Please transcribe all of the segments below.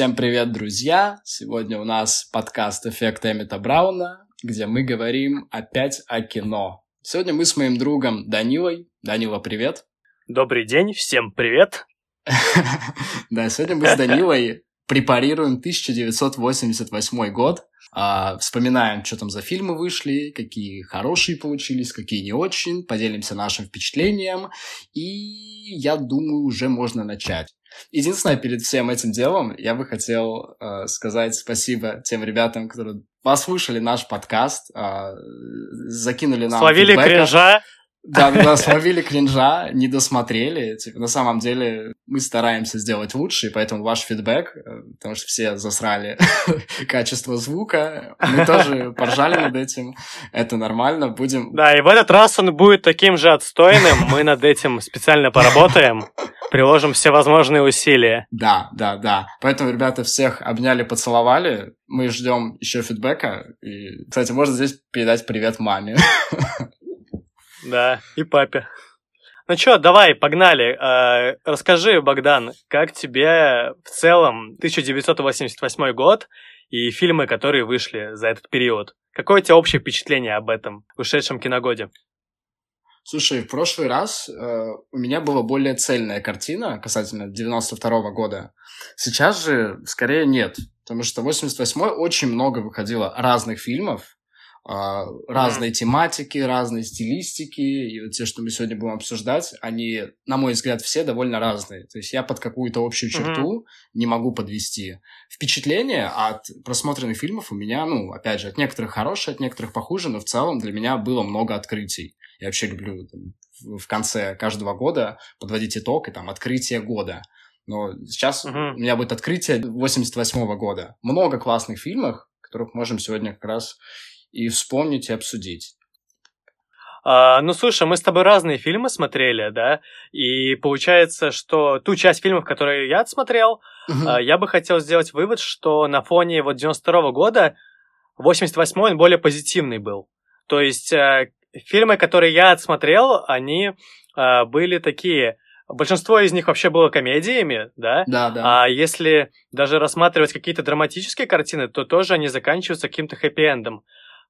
Всем привет, друзья! Сегодня у нас подкаст «Эффект Эмита Брауна», где мы говорим опять о кино. Сегодня мы с моим другом Данилой. Данила, привет! Добрый день, всем привет! Да, сегодня мы с Данилой препарируем 1988 год, а, вспоминаем, что там за фильмы вышли, какие хорошие получились, какие не очень, поделимся нашим впечатлением, и я думаю, уже можно начать. Единственное, перед всем этим делом я бы хотел э, сказать спасибо тем ребятам, которые послушали наш подкаст, э, закинули нам Словили фидбэка. кринжа. Да, да, словили кринжа, не досмотрели. Типа, на самом деле мы стараемся сделать лучше, и поэтому ваш фидбэк, э, потому что все засрали качество звука, мы тоже поржали над этим. Это нормально, будем... Да, и в этот раз он будет таким же отстойным. Мы над этим специально поработаем. Приложим все возможные усилия. Да, да, да. Поэтому, ребята, всех обняли, поцеловали. Мы ждем еще фидбэка. И, кстати, можно здесь передать привет маме. Да, и папе. Ну что, давай, погнали. Э, расскажи, Богдан, как тебе в целом 1988 год и фильмы, которые вышли за этот период? Какое у тебя общее впечатление об этом ушедшем киногоде? Слушай, в прошлый раз э, у меня была более цельная картина касательно 92 -го года. Сейчас же скорее нет, потому что 88 очень много выходило разных фильмов, разные mm-hmm. тематики, разные стилистики, и вот те, что мы сегодня будем обсуждать, они, на мой взгляд, все довольно разные. То есть я под какую-то общую черту mm-hmm. не могу подвести. Впечатление от просмотренных фильмов у меня, ну, опять же, от некоторых хорошие, от некоторых похуже, но в целом для меня было много открытий. Я вообще люблю там, в конце каждого года подводить итог и там открытие года. Но сейчас mm-hmm. у меня будет открытие 88 года. Много классных фильмов, которых можем сегодня как раз и вспомнить и обсудить. А, ну, слушай, мы с тобой разные фильмы смотрели, да, и получается, что ту часть фильмов, которые я отсмотрел, uh-huh. я бы хотел сделать вывод, что на фоне вот 92 года 88-й он более позитивный был. То есть а, фильмы, которые я отсмотрел, они а, были такие... Большинство из них вообще было комедиями, да? Да, да. А если даже рассматривать какие-то драматические картины, то тоже они заканчиваются каким-то хэппи-эндом.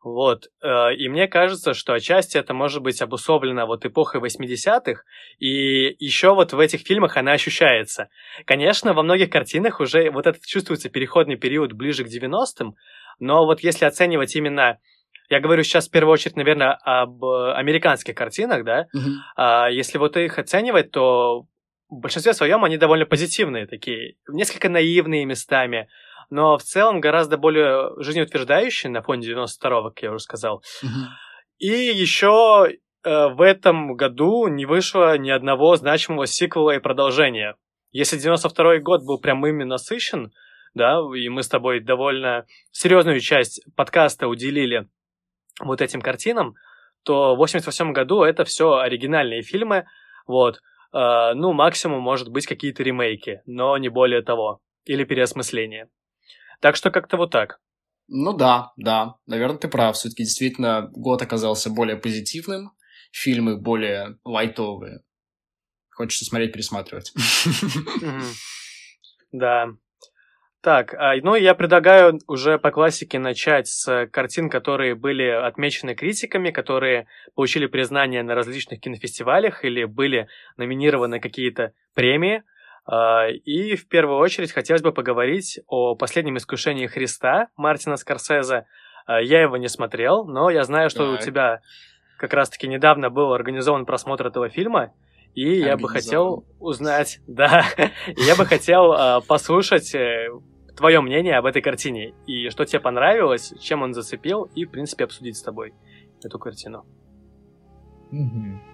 Вот, э, и мне кажется, что отчасти это может быть обусловлено вот эпохой 80-х, и еще вот в этих фильмах она ощущается. Конечно, во многих картинах уже вот этот чувствуется переходный период ближе к 90-м, но вот если оценивать именно я говорю сейчас в первую очередь, наверное, об американских картинах, да. А, если вот их оценивать, то в большинстве своем они довольно позитивные такие, несколько наивные местами, но в целом гораздо более жизнеутверждающие на фоне 92-го, как я уже сказал. И еще э, в этом году не вышло ни одного значимого сиквела и продолжения. Если 92-й год был прям ими насыщен, да, и мы с тобой довольно серьезную часть подкаста уделили вот этим картинам, то в 88 году это все оригинальные фильмы, вот, э, ну, максимум, может быть, какие-то ремейки, но не более того, или переосмысление. Так что как-то вот так. Ну да, да, наверное, ты прав. Все-таки действительно год оказался более позитивным, фильмы более лайтовые. Хочется смотреть, пересматривать. Да. Так, а, ну я предлагаю уже по классике начать с картин, которые были отмечены критиками, которые получили признание на различных кинофестивалях или были номинированы какие-то премии. А, и в первую очередь хотелось бы поговорить о «Последнем искушении Христа» Мартина Скорсезе. А, я его не смотрел, но я знаю, что так. у тебя как раз-таки недавно был организован просмотр этого фильма, и я бы хотел узнать, да, я бы хотел uh, послушать э, твое мнение об этой картине, и что тебе понравилось, чем он зацепил, и, в принципе, обсудить с тобой эту картину. Угу.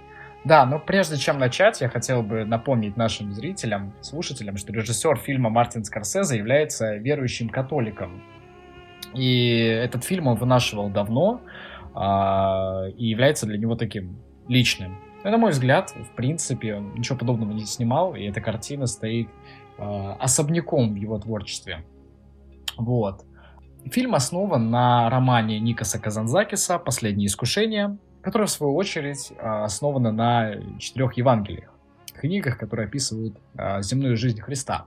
Да, но прежде чем начать, я хотел бы напомнить нашим зрителям, слушателям, что режиссер фильма Мартин Скорсезе является верующим католиком. И этот фильм он вынашивал давно а, и является для него таким личным. Но, на мой взгляд, в принципе, он ничего подобного не снимал, и эта картина стоит а, особняком в его творчестве. Вот. Фильм основан на романе Никаса Казанзакиса «Последнее искушение», которая, в свою очередь, а, основана на четырех Евангелиях, книгах, которые описывают а, земную жизнь Христа.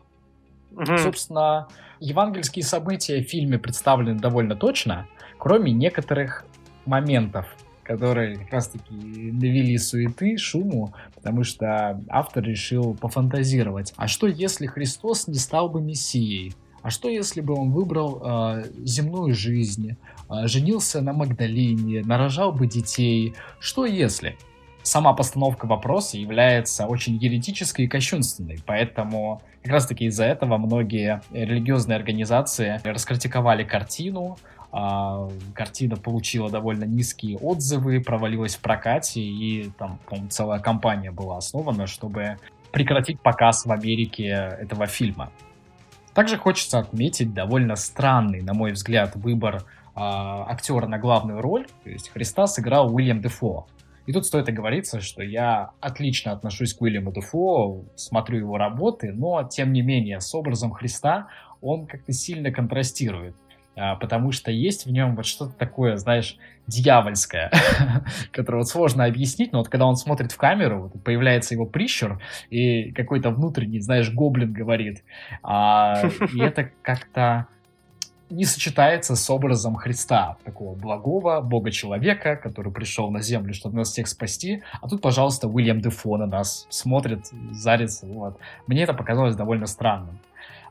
Угу. Собственно, евангельские события в фильме представлены довольно точно, кроме некоторых моментов, которые как раз-таки навели суеты, шуму, потому что автор решил пофантазировать. А что, если Христос не стал бы Мессией? А что, если бы он выбрал э, земную жизнь, женился на Магдалине, нарожал бы детей? Что если? Сама постановка вопроса является очень еретической и кощунственной, поэтому как раз таки из-за этого многие религиозные организации раскритиковали картину, а, картина получила довольно низкие отзывы, провалилась в прокате, и там, по целая компания была основана, чтобы прекратить показ в Америке этого фильма. Также хочется отметить довольно странный, на мой взгляд, выбор актера на главную роль. То есть Христа сыграл Уильям Дефо. И тут стоит оговориться, что я отлично отношусь к Уильяму Дефо, смотрю его работы, но тем не менее с образом Христа он как-то сильно контрастирует. А, потому что есть в нем вот что-то такое, знаешь, дьявольское, которое вот сложно объяснить, но вот когда он смотрит в камеру, вот появляется его прищур, и какой-то внутренний, знаешь, гоблин говорит, а, и это как-то не сочетается с образом Христа, такого благого бога-человека, который пришел на землю, чтобы нас всех спасти. А тут, пожалуйста, Уильям Дефо на нас смотрит, зарится. Вот. Мне это показалось довольно странным.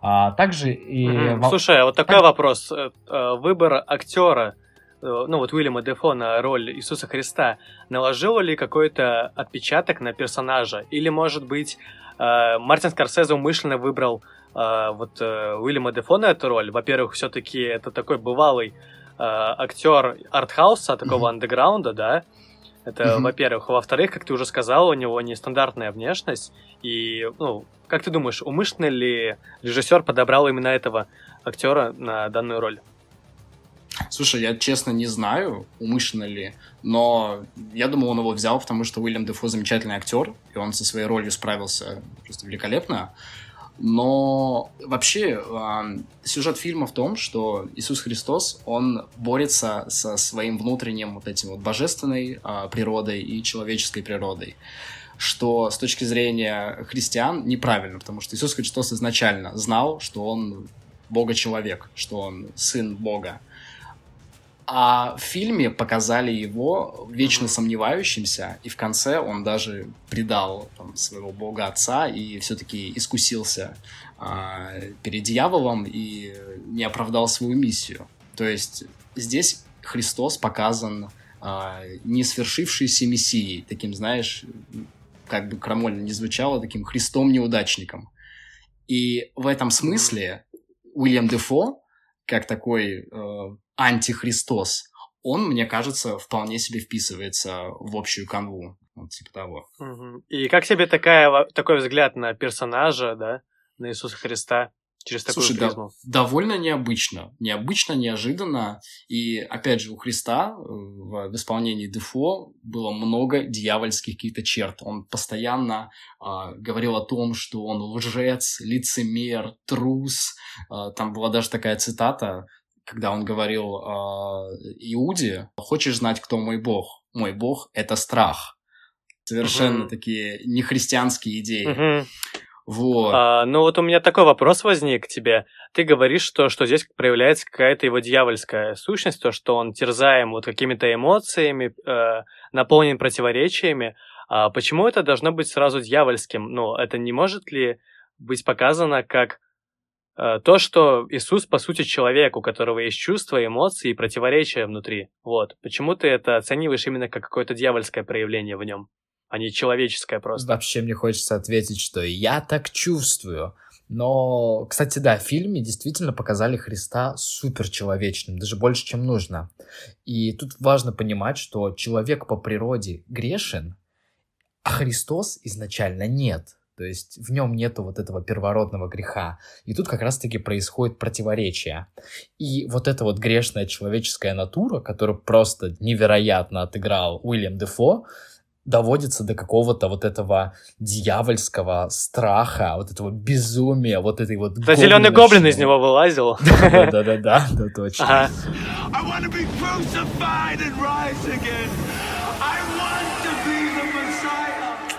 А, также и... Угу. Слушай, а вот такой так... вопрос. Э, э, выбор актера, э, ну вот Уильяма Дефо на роль Иисуса Христа, наложил ли какой-то отпечаток на персонажа? Или, может быть, Мартин Скорсезе умышленно выбрал вот Уильяма Дефо на эту роль? Во-первых, все-таки это такой бывалый актер артхауса, такого андеграунда, да? Это, mm-hmm. во-первых. Во-вторых, как ты уже сказал, у него нестандартная внешность. И, ну, как ты думаешь, умышленно ли режиссер подобрал именно этого актера на данную роль? Слушай, я честно не знаю, умышленно ли, но я думаю, он его взял, потому что Уильям Дефо замечательный актер, и он со своей ролью справился просто великолепно. Но вообще э, сюжет фильма в том, что Иисус Христос, он борется со своим внутренним вот этим вот божественной э, природой и человеческой природой что с точки зрения христиан неправильно, потому что Иисус Христос изначально знал, что он Бога-человек, что он сын Бога. А в фильме показали его вечно mm-hmm. сомневающимся, и в конце он даже предал там, своего бога отца и все-таки искусился а, перед дьяволом и не оправдал свою миссию. То есть здесь Христос показан а, не свершившейся мессией, таким, знаешь, как бы крамольно не звучало, таким Христом-неудачником. И в этом смысле Уильям Дефо, как такой э, антихристос, он, мне кажется, вполне себе вписывается в общую канву. Вот типа того. И как тебе такая, такой взгляд на персонажа, да, на Иисуса Христа? Через такую Слушай, призму. Да, довольно необычно. Необычно, неожиданно. И, опять же, у Христа э, в, исполнении Дефо было много дьявольских каких-то черт. Он постоянно э, говорил о том, что он лжец, лицемер, трус. Э, там была даже такая цитата, когда он говорил э, Иуде, «Хочешь знать, кто мой Бог? Мой Бог — это страх». Совершенно uh-huh. такие нехристианские идеи. Uh-huh. Вот. А, ну вот у меня такой вопрос возник к тебе. Ты говоришь, что, что здесь проявляется какая-то его дьявольская сущность, то, что он терзаем вот какими-то эмоциями, э, наполнен противоречиями. А почему это должно быть сразу дьявольским? Ну, это не может ли быть показано как Э, то, что Иисус, по сути, человек, у которого есть чувства, эмоции и противоречия внутри. Вот. Почему ты это оцениваешь именно как какое-то дьявольское проявление в нем, а не человеческое просто? Вообще мне хочется ответить, что я так чувствую. Но, кстати, да, в фильме действительно показали Христа суперчеловечным, даже больше, чем нужно. И тут важно понимать, что человек по природе грешен, а Христос изначально нет. То есть в нем нету вот этого первородного греха. И тут как раз-таки происходит противоречие. И вот эта вот грешная человеческая натура, которую просто невероятно отыграл Уильям Дефо, доводится до какого-то вот этого дьявольского страха, вот этого безумия, вот этой вот... Да, зеленый гоблин из него вылазил. Да-да-да, да, точно.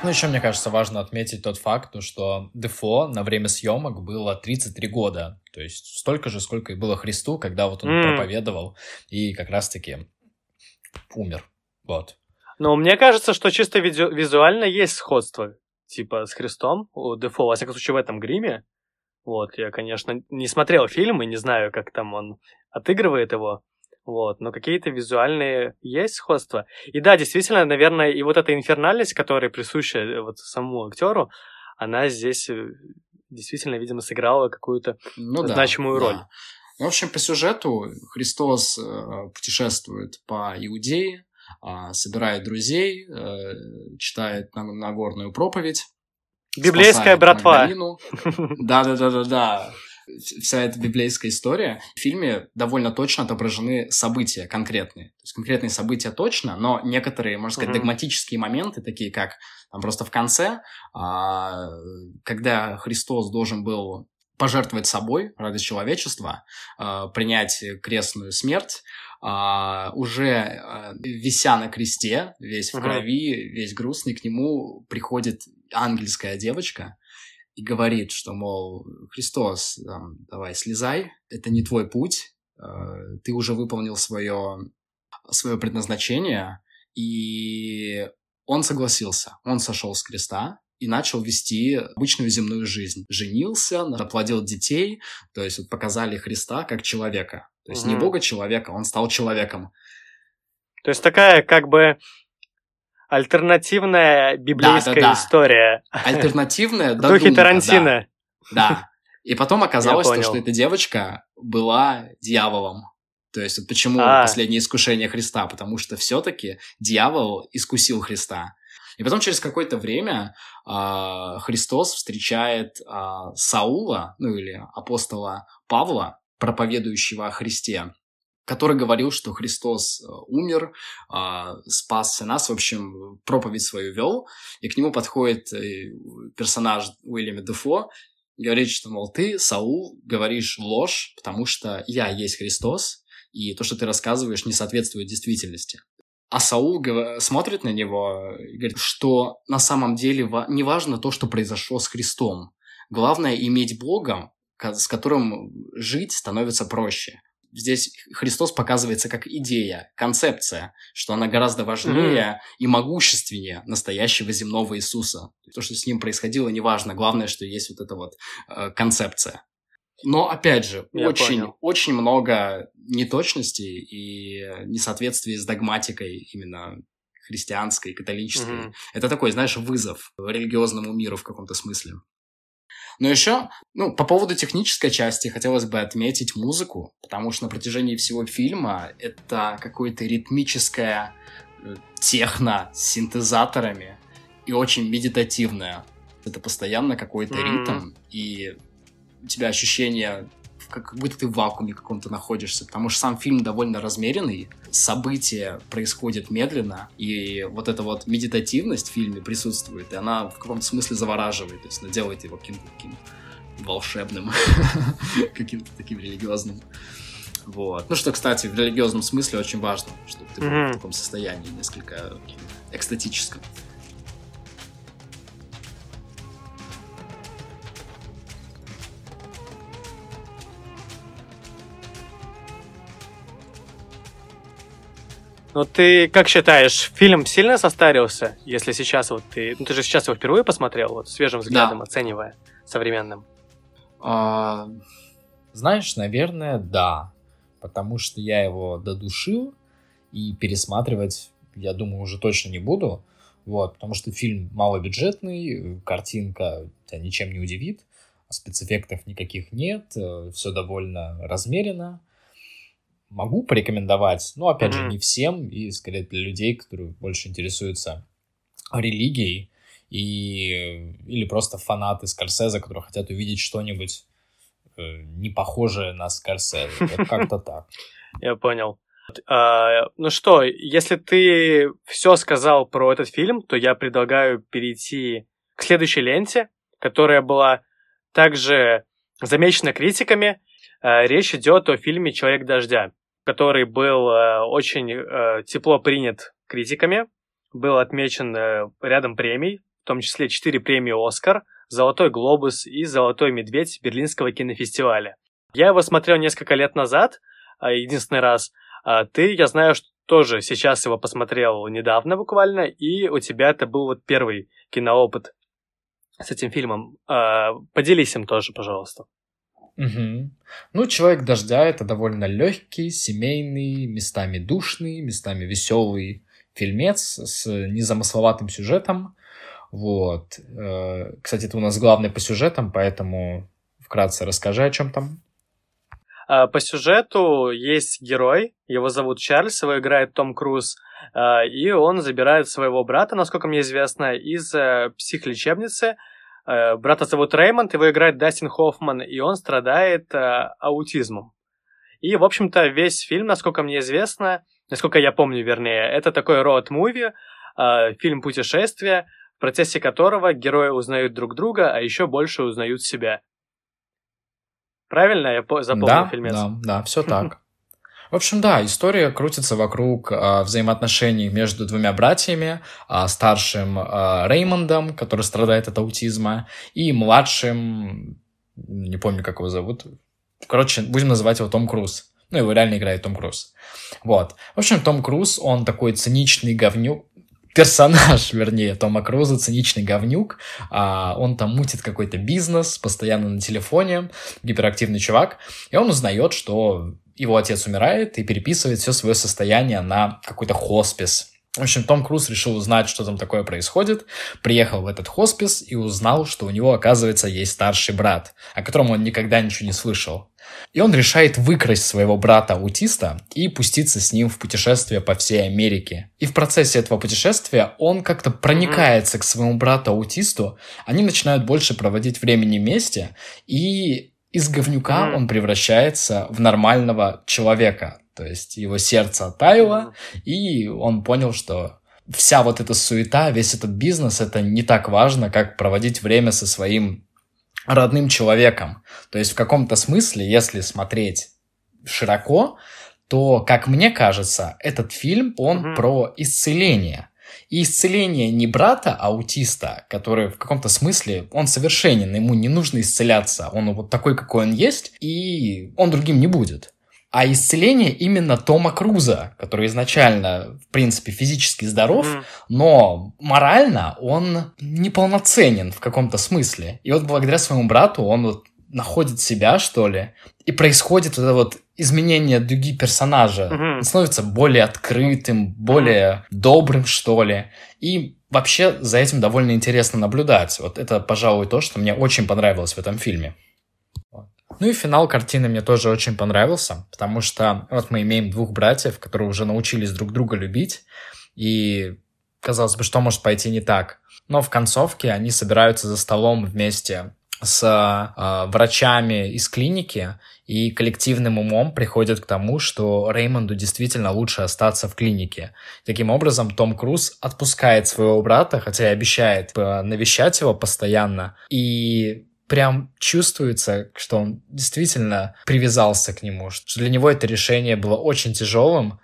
Ну, еще, мне кажется, важно отметить тот факт, что Дефо на время съемок было 33 года. То есть столько же, сколько и было Христу, когда вот он mm. проповедовал и как раз-таки умер. Вот. Ну, мне кажется, что чисто визу- визуально есть сходство, типа, с Христом у Дефо, во всяком случае, в этом гриме. Вот, я, конечно, не смотрел фильм и не знаю, как там он отыгрывает его. Вот, но какие-то визуальные есть сходства. И да, действительно, наверное, и вот эта инфернальность, которая присуща э, вот самому актеру, она здесь э, действительно, видимо, сыграла какую-то ну, значимую да, роль. Да. Ну, в общем, по сюжету Христос э, путешествует по Иудее, собирает друзей, э, читает Нагорную проповедь. Библейская братва. Да-да-да-да-да вся эта библейская история, в фильме довольно точно отображены события конкретные. То есть конкретные события точно, но некоторые, можно сказать, mm-hmm. догматические моменты, такие как там просто в конце, а, когда Христос должен был пожертвовать собой ради человечества, а, принять крестную смерть, а, уже а, вися на кресте, весь в крови, весь грустный, к нему приходит ангельская девочка, и говорит, что, мол, Христос, там, давай, слезай, это не твой путь, э, ты уже выполнил свое, свое предназначение, и он согласился, он сошел с креста, и начал вести обычную земную жизнь. Женился, оплодил детей, то есть вот показали Христа как человека. То есть угу. не Бога человека, он стал человеком. То есть такая как бы альтернативная библейская да, да, да. история. Альтернативная, В духе Тарантино. Да. да. И потом оказалось, то, что эта девочка была дьяволом. То есть вот почему а. последнее искушение Христа? Потому что все-таки дьявол искусил Христа. И потом через какое-то время э, Христос встречает э, Саула, ну или апостола Павла, проповедующего о Христе который говорил, что Христос э, умер, а, спасся нас, в общем, проповедь свою вел, и к нему подходит э, персонаж Уильяма Дефо, говорит, что, мол, ты, Саул, говоришь ложь, потому что я есть Христос, и то, что ты рассказываешь, не соответствует действительности. А Саул смотрит на него и говорит, что на самом деле не важно то, что произошло с Христом. Главное иметь Бога, с которым жить становится проще здесь Христос показывается как идея, концепция, что она гораздо важнее mm-hmm. и могущественнее настоящего земного Иисуса. То, что с ним происходило, неважно. Главное, что есть вот эта вот э, концепция. Но, опять же, Я очень, понял. очень много неточностей и несоответствий с догматикой именно христианской, католической. Mm-hmm. Это такой, знаешь, вызов религиозному миру в каком-то смысле. Но еще, ну, по поводу технической части хотелось бы отметить музыку, потому что на протяжении всего фильма это какое-то ритмическое э, техно с синтезаторами и очень медитативное. Это постоянно какой-то mm-hmm. ритм, и у тебя ощущение как будто ты в вакууме каком-то находишься, потому что сам фильм довольно размеренный, события происходят медленно, и вот эта вот медитативность в фильме присутствует, и она в каком-то смысле завораживает, то есть она делает его каким-то таким волшебным, каким-то таким религиозным. Вот. Ну, что, кстати, в религиозном смысле очень важно, чтобы ты был в таком состоянии несколько экстатическом. Ну ты как считаешь, фильм сильно состарился, если сейчас вот ты... Ну ты же сейчас его впервые посмотрел, вот свежим взглядом да. оценивая, современным. А... Знаешь, наверное, да. Потому что я его додушил, и пересматривать, я думаю, уже точно не буду. Вот, потому что фильм малобюджетный, картинка тебя ничем не удивит, спецэффектов никаких нет, все довольно размеренно могу порекомендовать, но опять mm-hmm. же не всем, и скорее для людей, которые больше интересуются религией, и, или просто фанаты Скорсезе, которые хотят увидеть что-нибудь э, не похожее на Скорсезе. Вот как-то так. Я понял. А, ну что, если ты все сказал про этот фильм, то я предлагаю перейти к следующей ленте, которая была также замечена критиками. А, речь идет о фильме «Человек дождя» который был э, очень э, тепло принят критиками, был отмечен э, рядом премий, в том числе 4 премии «Оскар», «Золотой глобус» и «Золотой медведь» Берлинского кинофестиваля. Я его смотрел несколько лет назад, а, единственный раз. А ты, я знаю, что тоже сейчас его посмотрел недавно буквально, и у тебя это был вот первый киноопыт с этим фильмом. А, поделись им тоже, пожалуйста. Угу. Ну, «Человек дождя» — это довольно легкий, семейный, местами душный, местами веселый фильмец с незамысловатым сюжетом. Вот. Э, кстати, ты у нас главный по сюжетам, поэтому вкратце расскажи, о чем там. А, по сюжету есть герой, его зовут Чарльз, его играет Том Круз, а, и он забирает своего брата, насколько мне известно, из э, психлечебницы, Э, брата зовут Реймонд, его играет Дастин Хоффман, и он страдает э, аутизмом. И, в общем-то, весь фильм, насколько мне известно, насколько я помню, вернее, это такой роад-муви, э, фильм путешествия, в процессе которого герои узнают друг друга, а еще больше узнают себя. Правильно я запомнил да, фильмец? Да, да, все так. В общем, да, история крутится вокруг э, взаимоотношений между двумя братьями, э, старшим э, Реймондом, который страдает от аутизма, и младшим, не помню, как его зовут, короче, будем называть его Том Круз. Ну, его реально играет Том Круз. Вот. В общем, Том Круз, он такой циничный говнюк, персонаж, вернее, Тома Круза, циничный говнюк. А, он там мутит какой-то бизнес, постоянно на телефоне, гиперактивный чувак. И он узнает, что его отец умирает и переписывает все свое состояние на какой-то хоспис. В общем, Том Круз решил узнать, что там такое происходит, приехал в этот хоспис и узнал, что у него, оказывается, есть старший брат, о котором он никогда ничего не слышал. И он решает выкрасть своего брата-аутиста и пуститься с ним в путешествие по всей Америке. И в процессе этого путешествия он как-то проникается к своему брату-аутисту, они начинают больше проводить времени вместе, и из говнюка mm. он превращается в нормального человека. То есть его сердце оттаяло, mm. и он понял, что вся вот эта суета, весь этот бизнес, это не так важно, как проводить время со своим родным человеком. То есть в каком-то смысле, если смотреть широко, то, как мне кажется, этот фильм, он mm-hmm. про исцеление. И исцеление не брата аутиста, который в каком-то смысле, он совершенен, ему не нужно исцеляться, он вот такой, какой он есть, и он другим не будет. А исцеление именно Тома Круза, который изначально, в принципе, физически здоров, mm. но морально он неполноценен в каком-то смысле. И вот благодаря своему брату он вот находит себя, что ли, и происходит вот это вот изменение дуги персонажа. Mm-hmm. Он становится более открытым, более mm-hmm. добрым, что ли. И вообще за этим довольно интересно наблюдать. Вот это, пожалуй, то, что мне очень понравилось в этом фильме. Ну и финал картины мне тоже очень понравился, потому что вот мы имеем двух братьев, которые уже научились друг друга любить, и казалось бы, что может пойти не так. Но в концовке они собираются за столом вместе с э, врачами из клиники и коллективным умом приходят к тому, что Реймонду действительно лучше остаться в клинике. Таким образом, Том Круз отпускает своего брата, хотя и обещает э, навещать его постоянно, и прям чувствуется, что он действительно привязался к нему, что для него это решение было очень тяжелым,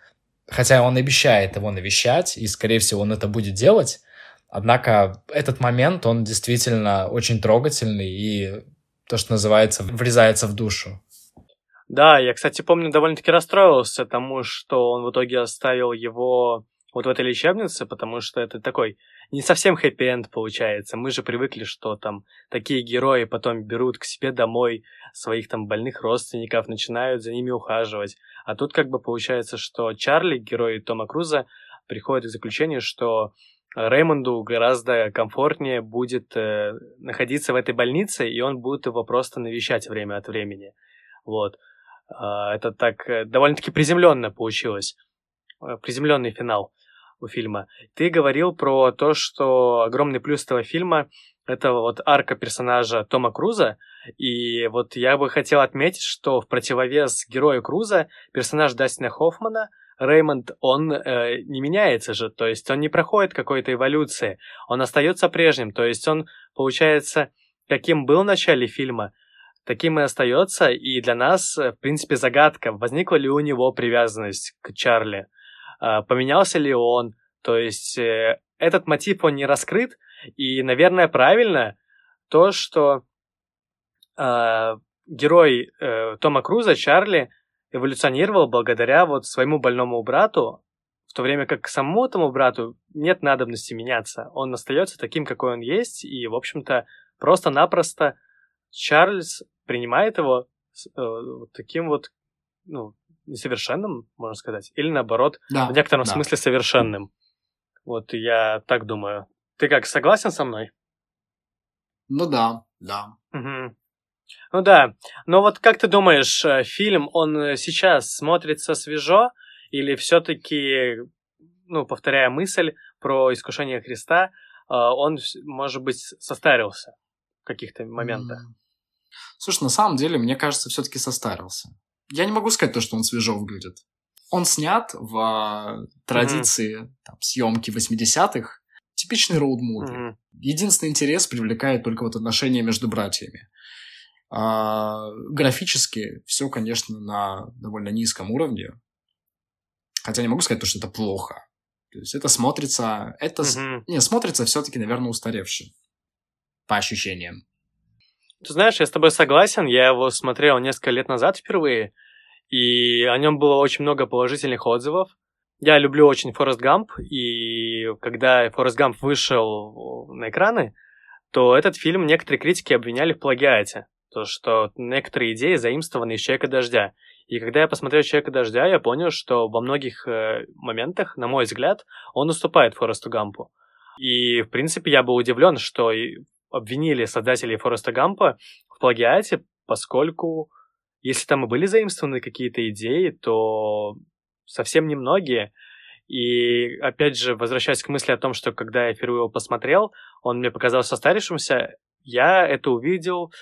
хотя он обещает его навещать, и, скорее всего, он это будет делать, Однако этот момент, он действительно очень трогательный и то, что называется, врезается в душу. Да, я, кстати, помню, довольно-таки расстроился тому, что он в итоге оставил его вот в этой лечебнице, потому что это такой не совсем хэппи-энд получается. Мы же привыкли, что там такие герои потом берут к себе домой своих там больных родственников, начинают за ними ухаживать. А тут как бы получается, что Чарли, герой Тома Круза, приходит к заключению, что Реймонду гораздо комфортнее будет э, находиться в этой больнице, и он будет его просто навещать время от времени. Вот. Э, это так э, довольно-таки приземленно получилось. Э, приземленный финал у фильма. Ты говорил про то, что огромный плюс этого фильма это вот арка персонажа Тома Круза, и вот я бы хотел отметить, что в противовес герою Круза персонаж Дастина Хоффмана — Реймонд, он э, не меняется же, то есть он не проходит какой-то эволюции, он остается прежним, то есть он, получается, каким был в начале фильма, таким и остается, и для нас, э, в принципе, загадка, возникла ли у него привязанность к Чарли, э, поменялся ли он, то есть э, этот мотив, он не раскрыт, И, наверное, правильно то, что э, герой э, Тома Круза, Чарли, эволюционировал благодаря вот своему больному брату, в то время как самому этому брату нет надобности меняться. Он остается таким, какой он есть, и, в общем-то, просто-напросто Чарльз принимает его э, вот таким вот, ну, несовершенным, можно сказать, или наоборот, да, в некотором да. смысле совершенным. Вот я так думаю. Ты как, согласен со мной? Ну да, да. Угу. Ну да. Но вот как ты думаешь, э, фильм, он сейчас смотрится свежо или все-таки, ну, повторяя мысль про искушение Христа, э, он, может быть, состарился в каких-то моментах? Слушай, на самом деле, мне кажется, все-таки состарился. Я не могу сказать то, что он свежо выглядит. Он снят в а, традиции mm-hmm. там, съемки 80-х. Типичный роуд-муви. Mm-hmm. Единственный интерес привлекает только вот отношения между братьями. А, графически все, конечно, на довольно низком уровне. Хотя не могу сказать, то, что это плохо. То есть это смотрится... Это... Mm-hmm. Не, смотрится все-таки, наверное, устаревшим. По ощущениям. Ты знаешь, я с тобой согласен. Я его смотрел несколько лет назад впервые, и о нем было очень много положительных отзывов. Я люблю очень Форест Гамп, и когда Форест Гамп вышел на экраны, то этот фильм некоторые критики обвиняли в плагиате. То, что некоторые идеи заимствованы из «Человека дождя». И когда я посмотрел «Человека дождя», я понял, что во многих э, моментах, на мой взгляд, он уступает Форесту Гампу. И, в принципе, я был удивлен, что обвинили создателей Фореста Гампа в плагиате, поскольку если там и были заимствованы какие-то идеи, то совсем немногие. И опять же, возвращаясь к мысли о том, что когда я впервые его посмотрел, он мне показался состарившимся, я это увидел,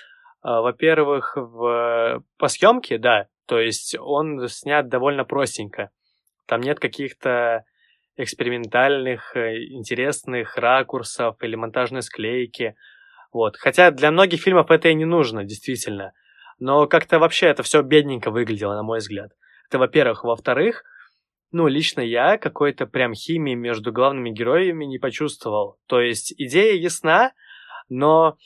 во-первых, в... по съемке, да, то есть он снят довольно простенько. Там нет каких-то экспериментальных, э, интересных ракурсов или монтажной склейки. Вот. Хотя для многих фильмов это и не нужно, действительно. Но как-то вообще это все бедненько выглядело, на мой взгляд. Это, во-первых. Во-вторых, ну, лично я какой-то прям химии между главными героями не почувствовал. То есть идея ясна, но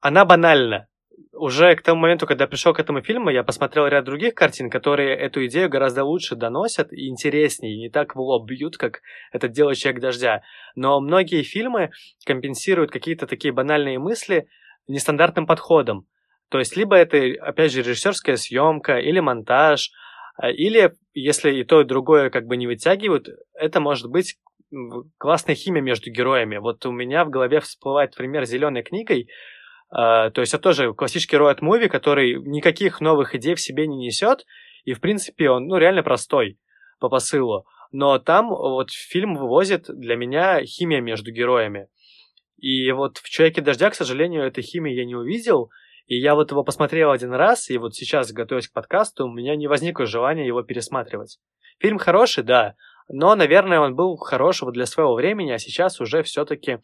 она банальна уже к тому моменту, когда пришел к этому фильму, я посмотрел ряд других картин, которые эту идею гораздо лучше доносят и интереснее, и не так в лоб бьют, как это делает «Человек дождя». Но многие фильмы компенсируют какие-то такие банальные мысли нестандартным подходом. То есть, либо это, опять же, режиссерская съемка, или монтаж, а, или, если и то, и другое как бы не вытягивают, это может быть классная химия между героями. Вот у меня в голове всплывает пример «Зеленой книгой», то есть это тоже классический роуд муви, который никаких новых идей в себе не несет, и в принципе он ну реально простой по посылу. Но там вот фильм вывозит для меня химия между героями. И вот в «Человеке дождя», к сожалению, этой химии я не увидел, и я вот его посмотрел один раз, и вот сейчас, готовясь к подкасту, у меня не возникло желания его пересматривать. Фильм хороший, да, но, наверное, он был хороший вот для своего времени, а сейчас уже все-таки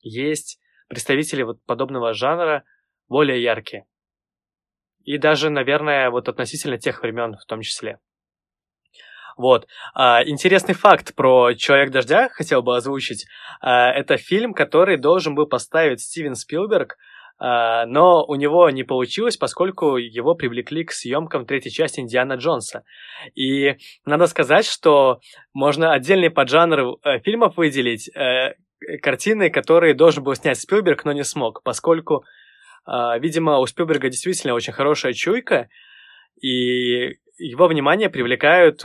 есть представители вот подобного жанра более яркие. И даже, наверное, вот относительно тех времен в том числе. Вот. А, интересный факт про «Человек дождя» хотел бы озвучить. А, это фильм, который должен был поставить Стивен Спилберг, а, но у него не получилось, поскольку его привлекли к съемкам третьей части Индиана Джонса. И надо сказать, что можно отдельный поджанр э, фильмов выделить, э, картины, которые должен был снять Спилберг, но не смог, поскольку, э, видимо, у Спилберга действительно очень хорошая чуйка, и его внимание привлекают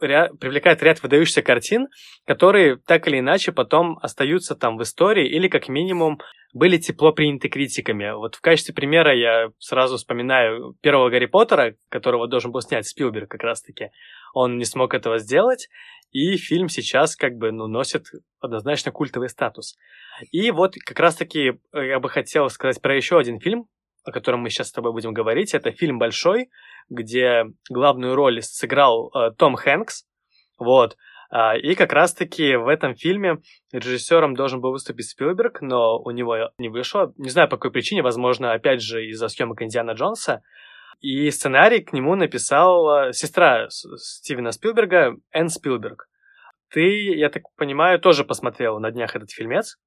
ряд, привлекает ряд выдающихся картин, которые так или иначе потом остаются там в истории или как минимум были тепло приняты критиками. Вот в качестве примера я сразу вспоминаю первого Гарри Поттера, которого должен был снять Спилберг как раз-таки. Он не смог этого сделать, и фильм сейчас как бы ну, носит однозначно культовый статус. И вот как раз-таки э, я бы хотел сказать про еще один фильм, о котором мы сейчас с тобой будем говорить. Это фильм «Большой», где главную роль сыграл э, Том Хэнкс. Вот. А, и как раз-таки в этом фильме режиссером должен был выступить Спилберг, но у него не вышло. Не знаю, по какой причине, возможно, опять же, из-за съемок Индиана Джонса. И сценарий к нему написала сестра Стивена Спилберга, Энн Спилберг. Ты, я так понимаю, тоже посмотрел на днях этот фильмец,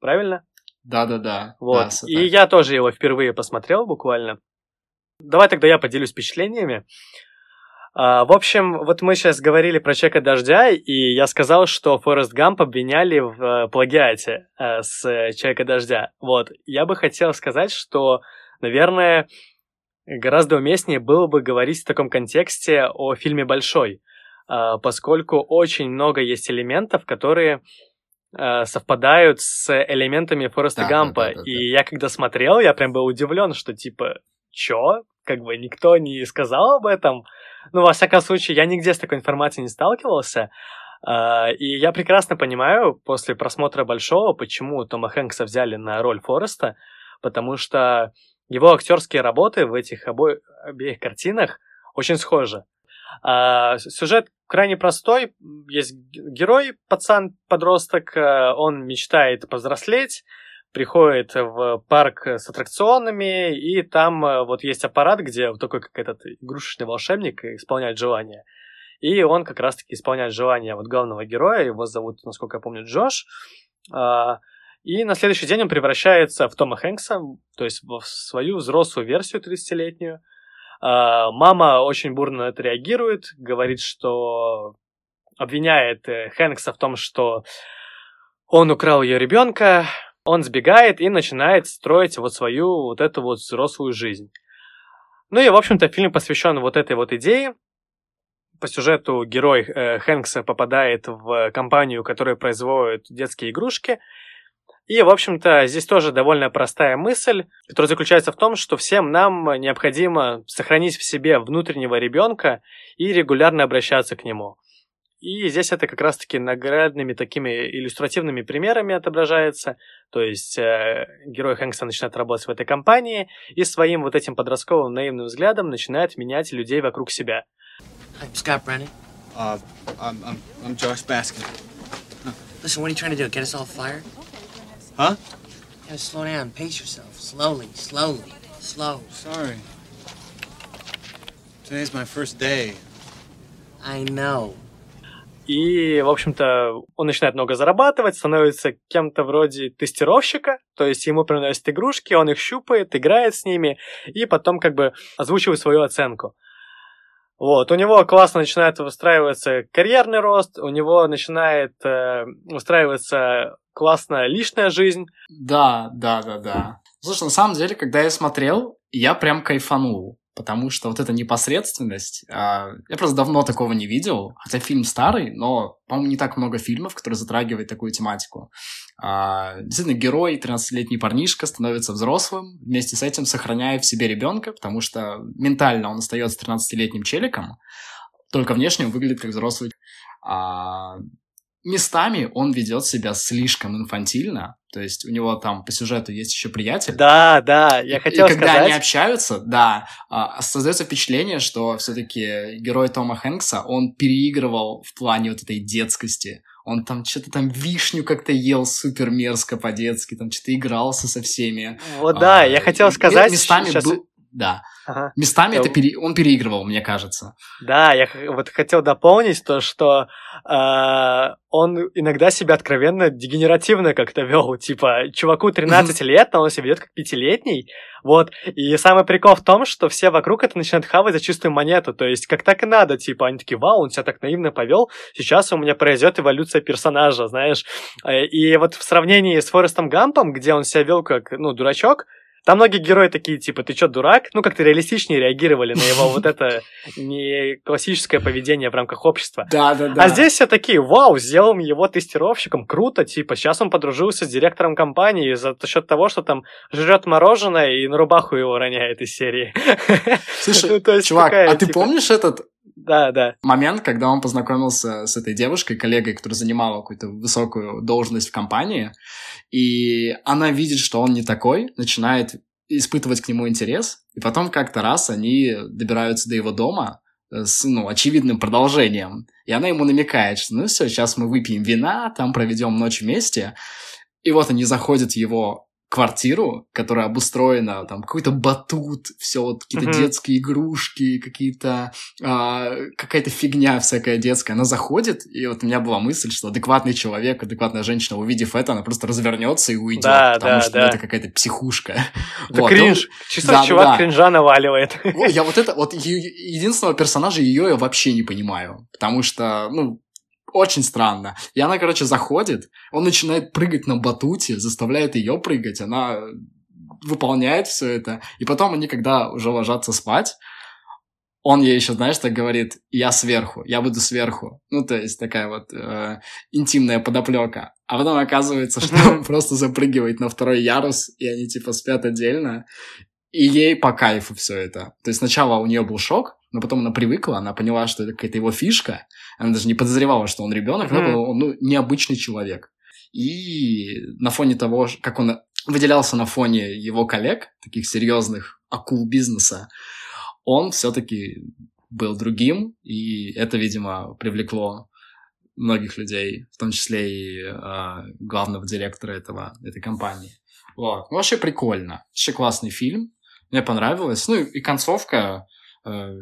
правильно? Да-да-да. Вот. Да, и я тоже его впервые посмотрел буквально. Давай тогда я поделюсь впечатлениями. А, в общем, вот мы сейчас говорили про «Человека дождя», и я сказал, что Форест Гамп обвиняли в э, плагиате э, с «Человека дождя». Вот. Я бы хотел сказать, что, наверное, гораздо уместнее было бы говорить в таком контексте о фильме «Большой», э, поскольку очень много есть элементов, которые э, совпадают с элементами Фореста Да, Гампа. да, да, да, да. И я когда смотрел, я прям был удивлен, что типа, чё? Как бы никто не сказал об этом. Ну, во всяком случае, я нигде с такой информацией не сталкивался. А, И я прекрасно понимаю после просмотра Большого, почему Тома Хэнкса взяли на роль Фореста, потому что его актерские работы в этих обо... обеих картинах очень схожи. А, Сюжет крайне простой. Есть герой, пацан, подросток, э, он мечтает повзрослеть, приходит в парк с аттракционами, и там э, вот есть аппарат, где вот такой как этот игрушечный волшебник исполняет желания. И он как раз-таки исполняет желания вот главного героя, его зовут, насколько я помню, Джош. А, И на следующий день он превращается в Тома Хэнкса, то есть в свою взрослую версию 30-летнюю. А, Мама очень бурно на это реагирует, говорит, что обвиняет э, Хэнкса в том, что он украл ее ребенка, он сбегает и начинает строить вот свою вот эту вот взрослую жизнь. Ну и, в общем-то, фильм посвящен вот этой вот идее. По сюжету герой э, Хэнкса попадает в компанию, которая производит детские игрушки. И, в общем-то, здесь тоже довольно простая мысль, которая заключается в том, что всем нам необходимо сохранить в себе внутреннего ребенка и регулярно обращаться к нему. И здесь это как раз-таки наглядными такими иллюстративными примерами отображается. То есть э, герой Хэнкса начинает работать в этой компании и своим вот этим подростковым наивным взглядом начинает менять людей вокруг себя. I'm Scott Brennan. Uh, I'm, I'm, I'm Josh Baskin. Listen, what are you trying to do? Get us all fired? Huh? You gotta slow down. Pace yourself. Slowly, slowly, slow. Sorry. Today's my first day. I know. И, в общем-то, он начинает много зарабатывать, становится кем-то вроде тестировщика, то есть ему приносят игрушки, он их щупает, играет с ними, и потом как бы озвучивает свою оценку. Вот, у него классно начинает выстраиваться карьерный рост, у него начинает э, устраиваться классная личная жизнь. Да, да, да, да. Слушай, на самом деле, когда я смотрел, я прям кайфанул. Потому что вот эта непосредственность, а, я просто давно такого не видел, хотя фильм старый, но, по-моему, не так много фильмов, которые затрагивают такую тематику. А, действительно, герой, 13-летний парнишка, становится взрослым, вместе с этим сохраняя в себе ребенка, потому что ментально он остается 13-летним челиком, только внешне он выглядит как взрослый. А, местами он ведет себя слишком инфантильно, то есть у него там по сюжету есть еще приятель. Да, да, я хотел и когда сказать. они общаются, да, а, создается впечатление, что все-таки герой Тома Хэнкса, он переигрывал в плане вот этой детскости. Он там что-то там вишню как-то ел супер мерзко по-детски, там что-то игрался со всеми. Вот да, А, я хотел сказать. Местами щас- был- Да, Ага. местами это пере- он переигрывал, мне кажется. Да, я вот хотел дополнить то, что э, он иногда себя откровенно дегенеративно как-то вел. Типа, чуваку 13 лет, но он себя ведет как пятилетний. Вот. И самый прикол в том, что все вокруг это начинают хавать за чистую монету. То есть, как так и надо. Типа, они такие, вау, он себя так наивно повел. Сейчас у меня произойдет эволюция персонажа, знаешь. Э, И вот в сравнении с Форестом Гампом, где он себя вел как, ну, дурачок, там многие герои такие, типа, ты чё, дурак? Ну, как-то реалистичнее реагировали на его вот это не классическое поведение в рамках общества. Да, да, да. А здесь все такие, вау, сделаем его тестировщиком, круто, типа, сейчас он подружился с директором компании за счет того, что там жрет мороженое и на рубаху его роняет из серии. Слушай, чувак, а ты типа, помнишь этот Да, да. момент, когда он познакомился с этой девушкой, коллегой, которая занимала какую-то высокую должность в компании, и она видит, что он не такой, начинает испытывать к нему интерес, и потом как-то раз они добираются до его дома э, с, ну, очевидным продолжением, и она ему намекает, что ну все, сейчас мы выпьем вина, там проведем ночь вместе, и вот они заходят в его квартиру, которая обустроена, там какой-то батут, все вот какие-то Мгм. детские игрушки, какие-то а, какая-то фигня всякая детская. Она заходит, и вот у меня была мысль, что адекватный человек, адекватная женщина, увидев это, она просто развернется и уйдет, Да, потому да, что ну, да. это какая-то психушка. Это Вот, кринж. Чисто да, чувак да. кринжа наваливает. ну, я вот это, вот единственного персонажа ее я вообще не понимаю, потому что, ну, очень странно. И она, короче, заходит, он начинает прыгать на батуте, заставляет ее прыгать, она выполняет все это, и потом они, когда уже ложатся спать, он ей еще, знаешь, так говорит, я сверху, я буду сверху. Ну, то есть такая вот э, интимная подоплека. А потом оказывается, что он просто запрыгивает на второй ярус, и они типа спят отдельно. И ей по кайфу все это. То есть сначала у нее был шок, но потом она привыкла, она поняла, что это какая-то его фишка. Она даже не подозревала, что он ребенок, но Мгм. был он, ну, необычный человек. И на фоне того, как он выделялся на фоне его коллег, таких серьезных акул бизнеса, он все-таки был другим, и это, видимо, привлекло многих людей, в том числе и э, главного директора этого, этой компании. Вот. Ну, вообще прикольно. Вообще классный фильм. Мне понравилось. Ну, и концовка. Э,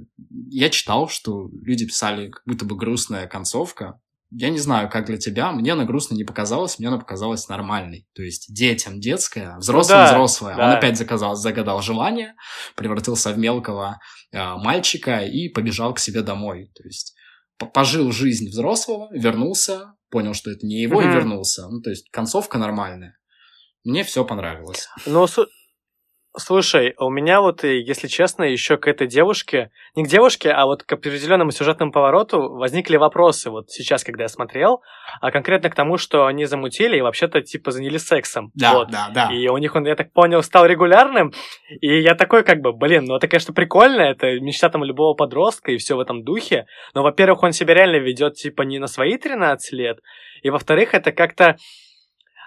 я читал, что люди писали, как будто бы грустная концовка. Я не знаю, как для тебя. Мне она грустно не показалась, мне она показалась нормальной. То есть детям детская, взрослым да, взрослое. Он да. опять заказал, загадал желание, превратился в мелкого э, мальчика и побежал к себе домой. То есть пожил жизнь взрослого, вернулся, понял, что это не его, и Мгм. вернулся. Ну, то есть концовка нормальная. Мне все понравилось. Ну, су- слушай, у меня вот, и, если честно, еще к этой девушке, не к девушке, а вот к определенному сюжетному повороту возникли вопросы вот сейчас, когда я смотрел, а конкретно к тому, что они замутили и вообще-то типа занялись сексом. Да, Вот. да, да. И у них он, я так понял, стал регулярным. И я такой, как бы, блин, ну это, конечно, прикольно, это мечта там любого подростка и все в этом духе. Но, во-первых, он себя реально ведет, типа, не на свои 13 лет. И, во-вторых, это как-то...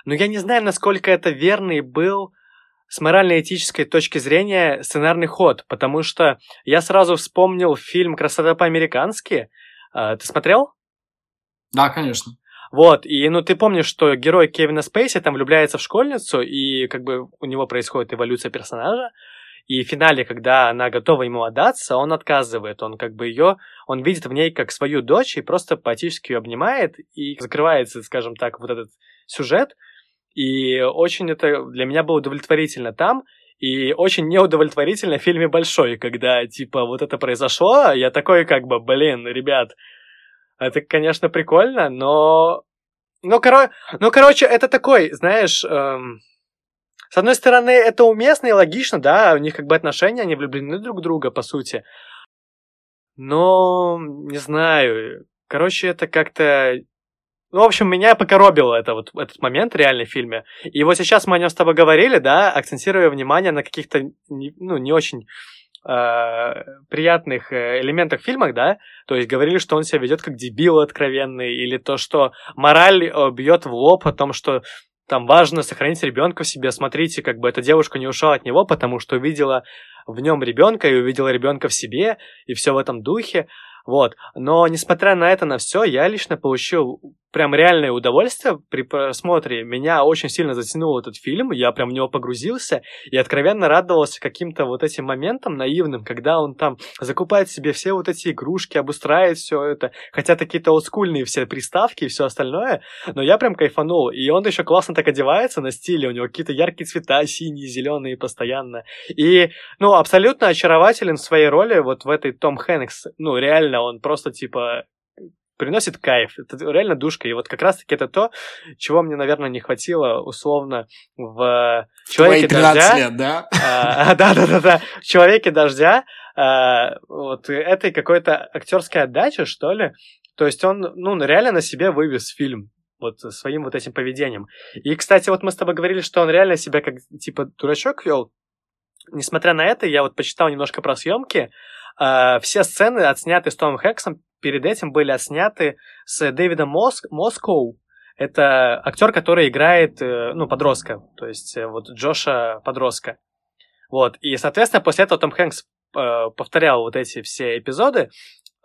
Ну, я не знаю, насколько это верный был с морально-этической точки зрения сценарный ход, потому что я сразу вспомнил фильм «Красота по-американски». А, Ты смотрел? Да, конечно. Вот, и ну ты помнишь, что герой Кевина Спейси там влюбляется в школьницу, и как бы у него происходит эволюция персонажа, и в финале, когда она готова ему отдаться, он отказывает, он как бы ее, он видит в ней как свою дочь и просто поэтически ее обнимает, и закрывается, скажем так, вот этот сюжет, и очень это для меня было удовлетворительно там, и очень неудовлетворительно в фильме «Большой», когда, типа, вот это произошло, я такой, как бы, блин, ребят, это, конечно, прикольно, но... Ну, коро... ну короче, это такой, знаешь... эм, С одной стороны, это уместно и логично, да, у них как бы отношения, они влюблены друг в друга, по сути. Но, не знаю, короче, это как-то... Ну, в общем, меня покоробило это вот этот момент реально в фильме. И вот сейчас мы о нем с тобой говорили, да, акцентируя внимание на каких-то, ну, не очень э, приятных э, элементах в фильмах, да, то есть говорили, что он себя ведет как дебил откровенный, или то, что мораль э, бьет в лоб о том, что там важно сохранить ребенка в себе. Смотрите, как бы эта девушка не ушла от него, потому что увидела в нем ребенка и увидела ребенка в себе, и все в этом духе. Вот. Но, несмотря на это, на все, я лично получил прям реальное удовольствие при просмотре. Меня очень сильно затянул этот фильм, я прям в него погрузился и откровенно радовался каким-то вот этим моментам наивным, когда он там закупает себе все вот эти игрушки, обустраивает все это, хотя такие-то олдскульные все приставки и все остальное, но я прям кайфанул. И он еще классно так одевается на стиле, у него какие-то яркие цвета, синие, зеленые постоянно. И, ну, абсолютно очарователен в своей роли вот в этой Том Хэнкс. Ну, реально, он просто, типа, приносит кайф. Это реально душка. И вот как раз-таки это то, чего мне, наверное, не хватило условно в Твои «Человеке 13 дождя». лет, да? А, Да-да-да-да. В «Человеке дождя» а, вот этой какой-то актерской отдачи, что ли. То есть он, ну, реально на себе вывез фильм вот своим вот этим поведением. И, кстати, вот мы с тобой говорили, что он реально себя как, типа, дурачок вел. Несмотря на это, я вот почитал немножко про съемки. А, все сцены, отсняты с Томом Хэксом, перед этим были отсняты с Дэвидом Моск... Москоу. Это актер, который играет, э, ну, подростка, то есть э, вот Джоша подростка. Вот, и, соответственно, после этого Том Хэнкс э, повторял вот эти все эпизоды,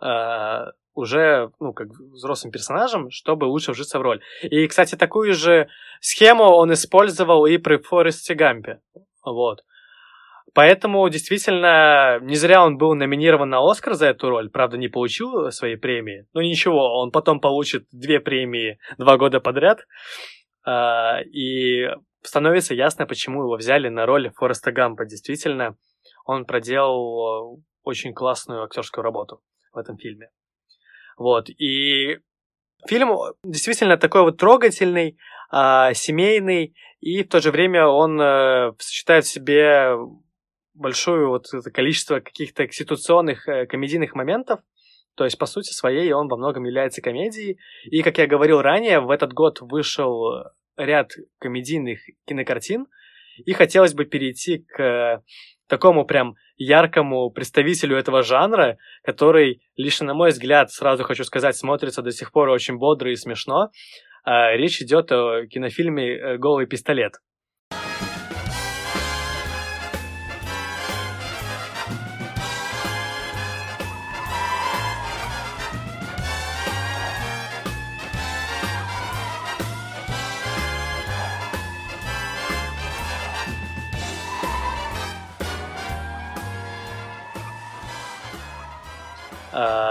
э, уже, ну, как взрослым персонажем, чтобы лучше вжиться в роль. И, кстати, такую же схему он использовал и при Форесте Гампе. Вот. Поэтому, действительно, не зря он был номинирован на Оскар за эту роль. Правда, не получил своей премии. Но ничего, он потом получит две премии два года подряд. А, и становится ясно, почему его взяли на роль Фореста Гампа. Действительно, он проделал очень классную актерскую работу в этом фильме. Вот, и фильм действительно такой вот трогательный, э, семейный, и в то же время он э, сочетает в себе большое вот это количество каких-то ситуационных э, комедийных моментов, то есть, по сути своей, он во многом является комедией. И, как я говорил ранее, в этот год вышел ряд комедийных кинокартин, и хотелось бы перейти к такому прям яркому представителю этого жанра, который, лично на мой взгляд, сразу хочу сказать, смотрится до сих пор очень бодро и смешно. А, речь идет о кинофильме э, «Голый пистолет».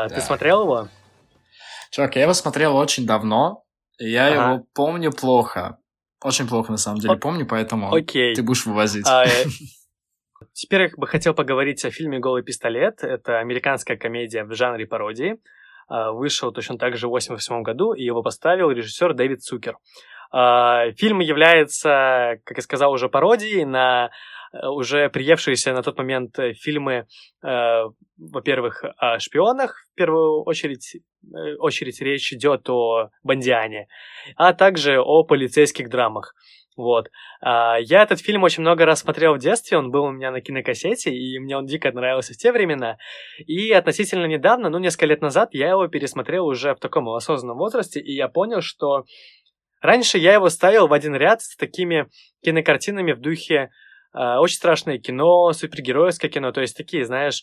Да. Ты смотрел его? Чувак, я его смотрел очень давно, я ага. его помню плохо. Очень плохо, на самом деле, О- помню, поэтому Окей. ты будешь вывозить. А, э, теперь я бы хотел поговорить о фильме «Голый пистолет». Это американская комедия в жанре пародии. А, вышел точно так же в 1988 году, и его поставил режиссер Дэвид Цукер. А, фильм является, как я сказал, уже пародией на уже приевшиеся на тот момент э, фильмы, э, во-первых, о шпионах, в первую очередь, э, очередь речь идет о Бандиане, а также о полицейских драмах. Вот. А, я этот фильм очень много раз смотрел в детстве, он был у меня на кинокассете, и мне он дико нравился в те времена. И относительно недавно, ну, несколько лет назад, я его пересмотрел уже в таком осознанном возрасте, и я понял, что раньше я его ставил в один ряд с такими кинокартинами в духе Э, очень страшное кино, супергеройское кино, то есть такие, знаешь,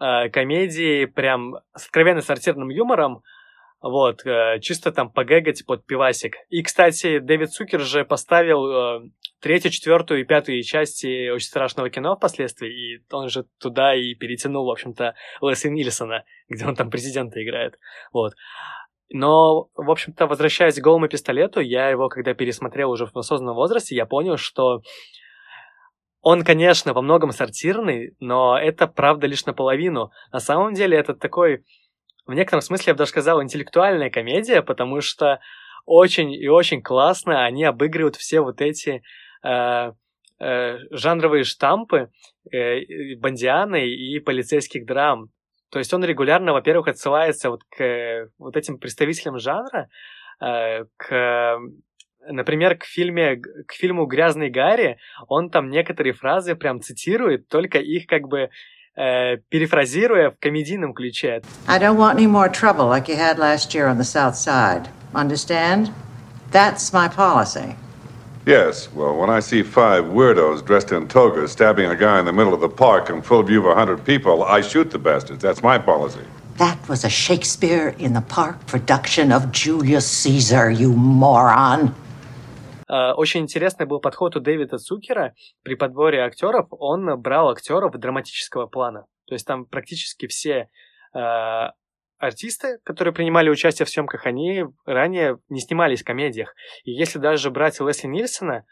э, комедии прям с откровенно сортирным юмором, вот, э, чисто там погэгать под пивасик. И, кстати, Дэвид Цукер же поставил третью, четвертую и пятую части очень страшного кино впоследствии, и он же туда и перетянул, в общем-то, Лесли Нильсона, где он там президента играет, вот. Но, в общем-то, возвращаясь к голому пистолету, я его, когда пересмотрел уже в осознанном возрасте, я понял, что он, конечно, во многом сортирный, но это правда лишь наполовину. На самом деле это такой, в некотором смысле, я бы даже сказал, интеллектуальная комедия, потому что очень и очень классно они обыгрывают все вот эти э, э, жанровые штампы э, бандианы и полицейских драм. То есть он регулярно, во-первых, отсылается вот к вот этим представителям жанра, э, к Например, к, фильме, к фильму «Грязный Гарри» он там некоторые фразы прям цитирует, только их как бы э, перефразируя в комедийном ключе. I don't want any more trouble like you had last year on the south side. Understand? That's my policy. Yes, well, when I see five weirdos dressed in togas stabbing a guy in the middle of the park in full view of a hundred people, I shoot the bastards. That's my policy. That was a Shakespeare in the Park production of Julius Caesar, you moron. Э, очень интересный был подход у Дэвида Цукера при подборе актеров. Он брал актеров драматического плана. То есть там практически все э, артисты, которые принимали участие в съемках, они ранее не снимались в комедиях. И если даже брать Лесли Нильсона,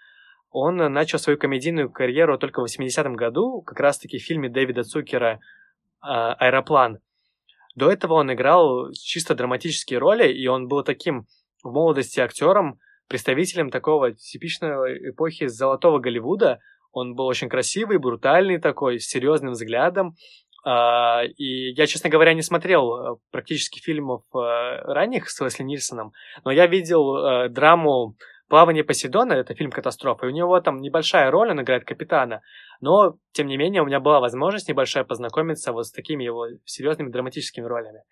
он начал свою комедийную карьеру только в 80-м году, как раз-таки в фильме Дэвида Цукера э, «Аэроплан». До этого он играл чисто драматические роли, и он был таким в молодости актером, представителем такого типичной эпохи золотого Голливуда. Он был очень красивый, брутальный такой, с серьезным взглядом. А, и я, честно говоря, не смотрел э, практически фильмов э, ранних с Лесли Нильсоном, но я видел э, драму «Плавание Посейдона», это фильм «Катастрофа», и у него там небольшая роль, он играет капитана, но, тем не менее, у меня была возможность небольшая познакомиться вот с такими его серьезными драматическими ролями.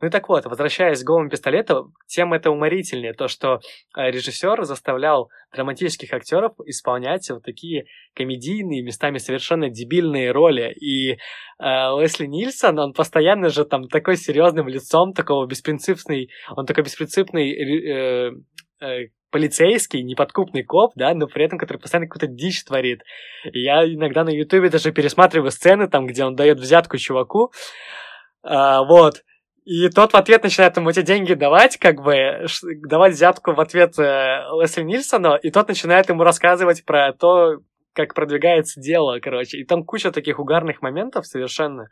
Ну и так вот, возвращаясь к голому пистолету, тем это уморительнее, то, что э, режиссер заставлял драматических актеров исполнять вот такие комедийные, местами совершенно дебильные роли. И э, Лесли Нильсон, он постоянно же там такой серьезным лицом, такого беспринципный, он такой беспринципный э, э, полицейский, неподкупный коп, да, но при этом, который постоянно какую-то дичь творит. И я иногда на Ютубе даже пересматриваю сцены, там, где он дает взятку чуваку, а, вот, и тот в ответ начинает ему эти деньги давать, как бы, давать взятку в ответ э, Лесли Нильсону, и тот начинает ему рассказывать про то, как продвигается дело, короче. И там куча таких угарных моментов совершенно.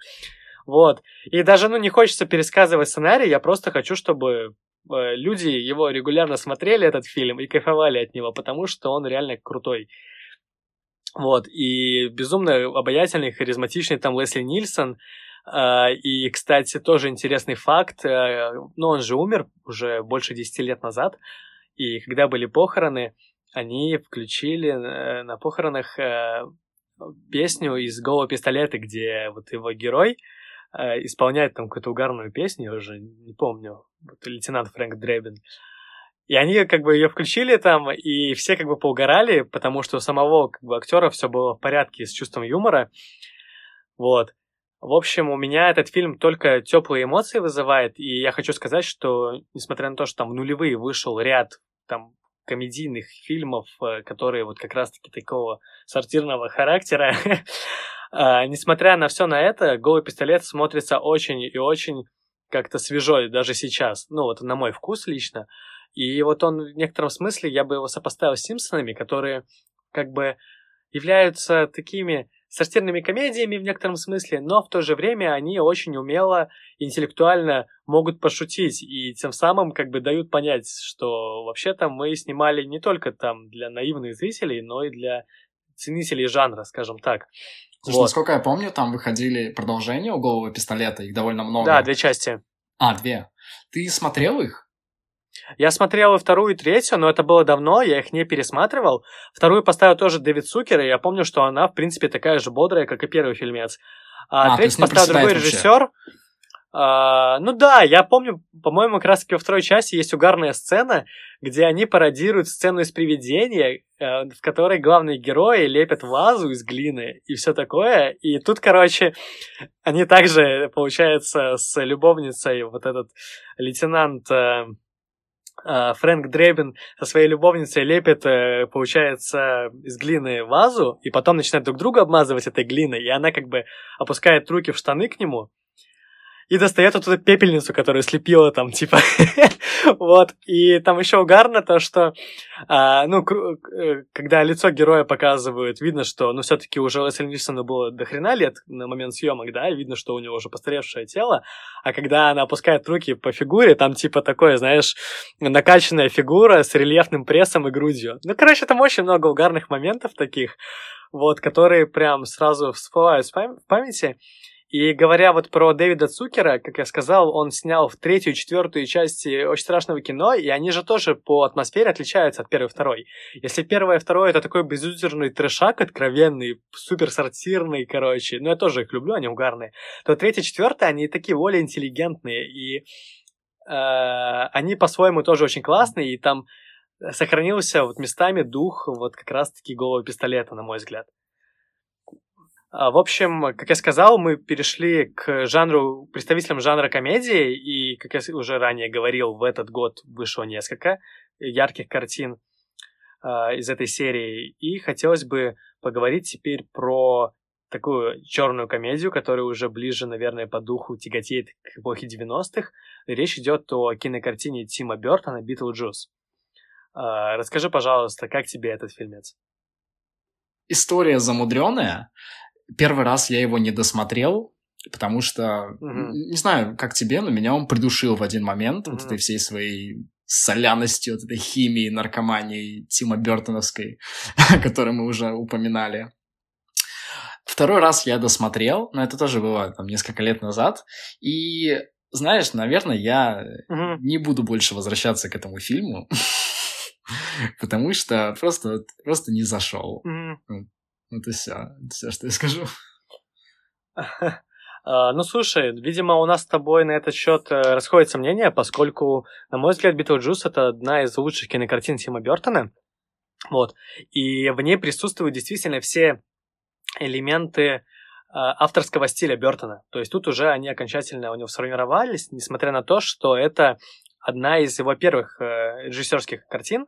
Вот. И даже, ну, не хочется пересказывать сценарий, я просто хочу, чтобы э, люди его регулярно смотрели, этот фильм, и кайфовали от него, потому что он реально крутой. Вот. И безумно обаятельный, харизматичный там Лесли Нильсон, и, кстати, тоже интересный факт, э, ну, он же умер уже больше 10 лет назад, и когда были похороны, они включили э, на похоронах э, песню из «Голого пистолета», где вот его герой исполняет там какую-то угарную песню, я уже не помню, вот, лейтенант Фрэнк Дребин. И они как бы ее включили там, и все как бы поугорали, потому что у самого как бы актера все было в порядке с чувством юмора. Вот. В общем, у меня этот фильм только теплые эмоции вызывает, и я хочу сказать, что, несмотря на то, что там в нулевые вышел ряд там комедийных фильмов, э, которые вот как раз-таки такого сортирного характера, а, несмотря на все на это, «Голый пистолет» смотрится очень и очень как-то свежо даже сейчас, ну вот на мой вкус лично. И вот он в некотором смысле, я бы его сопоставил с «Симпсонами», которые как бы являются такими сортирными комедиями в некотором смысле, но в то же время они очень умело, интеллектуально могут пошутить и тем самым как бы дают понять, что вообще-то мы снимали не только там для наивных зрителей, но и для ценителей жанра, скажем так. Слушай, вот. насколько я помню, там выходили продолжения у «Голого пистолета», их довольно много. Да, две части. А, две. Ты смотрел их? Я смотрел и вторую, и третью, но это было давно, я их не пересматривал. Вторую поставил тоже Дэвид Сукер, и я помню, что она, в принципе, такая же бодрая, как и первый фильмец. А, а третью поставил другой режиссер. А, ну да, я помню, по-моему, как раз таки во второй части есть угарная сцена, где они пародируют сцену из привидения, э, в которой главные герои лепят вазу из глины и все такое. И тут, короче, они также, получается, с любовницей, вот этот лейтенант э, Фрэнк Дребин со своей любовницей лепит, э, получается, из глины вазу, и потом начинает друг друга обмазывать этой глиной, и она как бы опускает руки в штаны к нему, и достает оттуда пепельницу, которую слепила там, типа. вот. И там еще угарно то, что, а, ну, э, когда лицо героя показывают, видно, что, ну, все-таки уже Лесли Нильсону было до хрена лет на момент съемок, да, видно, что у него уже постаревшее тело, а когда она опускает руки по фигуре, там, типа, такое, знаешь, накачанная фигура с рельефным прессом и грудью. Ну, короче, там очень много угарных моментов таких, вот, которые прям сразу всплывают в памяти. И говоря вот про Дэвида Цукера, как я сказал, он снял в третью и четвертую части очень страшного кино, и они же тоже по атмосфере отличаются от первой и второй. Если первое и второе это такой безудержный трешак откровенный, супер сортирный, короче, ну я тоже их люблю, они угарные, то третья и четвертая, они такие более интеллигентные, и э, они по-своему тоже очень классные, и там сохранился вот местами дух вот как раз-таки голого пистолета, на мой взгляд. А, в общем, как я сказал, мы перешли к жанру, представителям жанра комедии, и, как я уже ранее говорил, в этот год вышло несколько ярких картин э, из этой серии. И хотелось бы поговорить теперь про такую черную комедию, которая уже ближе, наверное, по духу тяготеет к эпохе 90-х. Речь идет о кинокартине Тима Бертона «Битлджус». Э, расскажи, пожалуйста, как тебе этот фильмец? История замудренная первый раз я его не досмотрел, потому что, угу. не знаю, как тебе, но меня он придушил в один момент угу. вот этой всей своей соляностью, вот этой химией, наркоманией Тима Бертоновской, о которой мы уже упоминали. Второй раз я досмотрел, но это тоже было там несколько лет назад, и знаешь, наверное, я угу. не буду больше возвращаться к этому фильму, потому что просто, просто не зашел. Угу. Вот и все. Это все, что я скажу. А, ну, слушай, видимо, у нас с тобой на этот счет э, расходится мнение, поскольку, на мой взгляд, Битлджус — это одна из лучших кинокартин Тима Бертона. Вот. И в ней присутствуют действительно все элементы а, авторского стиля Бертона. То есть тут уже они окончательно у него сформировались, несмотря на то, что это одна из его первых э, режиссерских картин.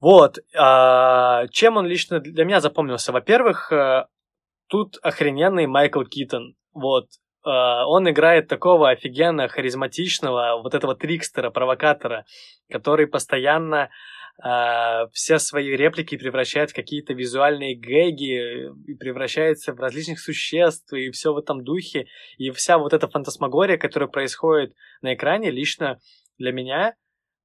Вот. А, чем он лично для меня запомнился? Во-первых, э, тут охрененный Майкл Китон. Вот. Uh, он играет такого офигенно харизматичного, вот этого трикстера, провокатора, который постоянно uh, все свои реплики превращает в какие-то визуальные гэги, и превращается в различных существ, и все в этом духе. И вся вот эта фантасмагория, которая происходит на экране, лично для меня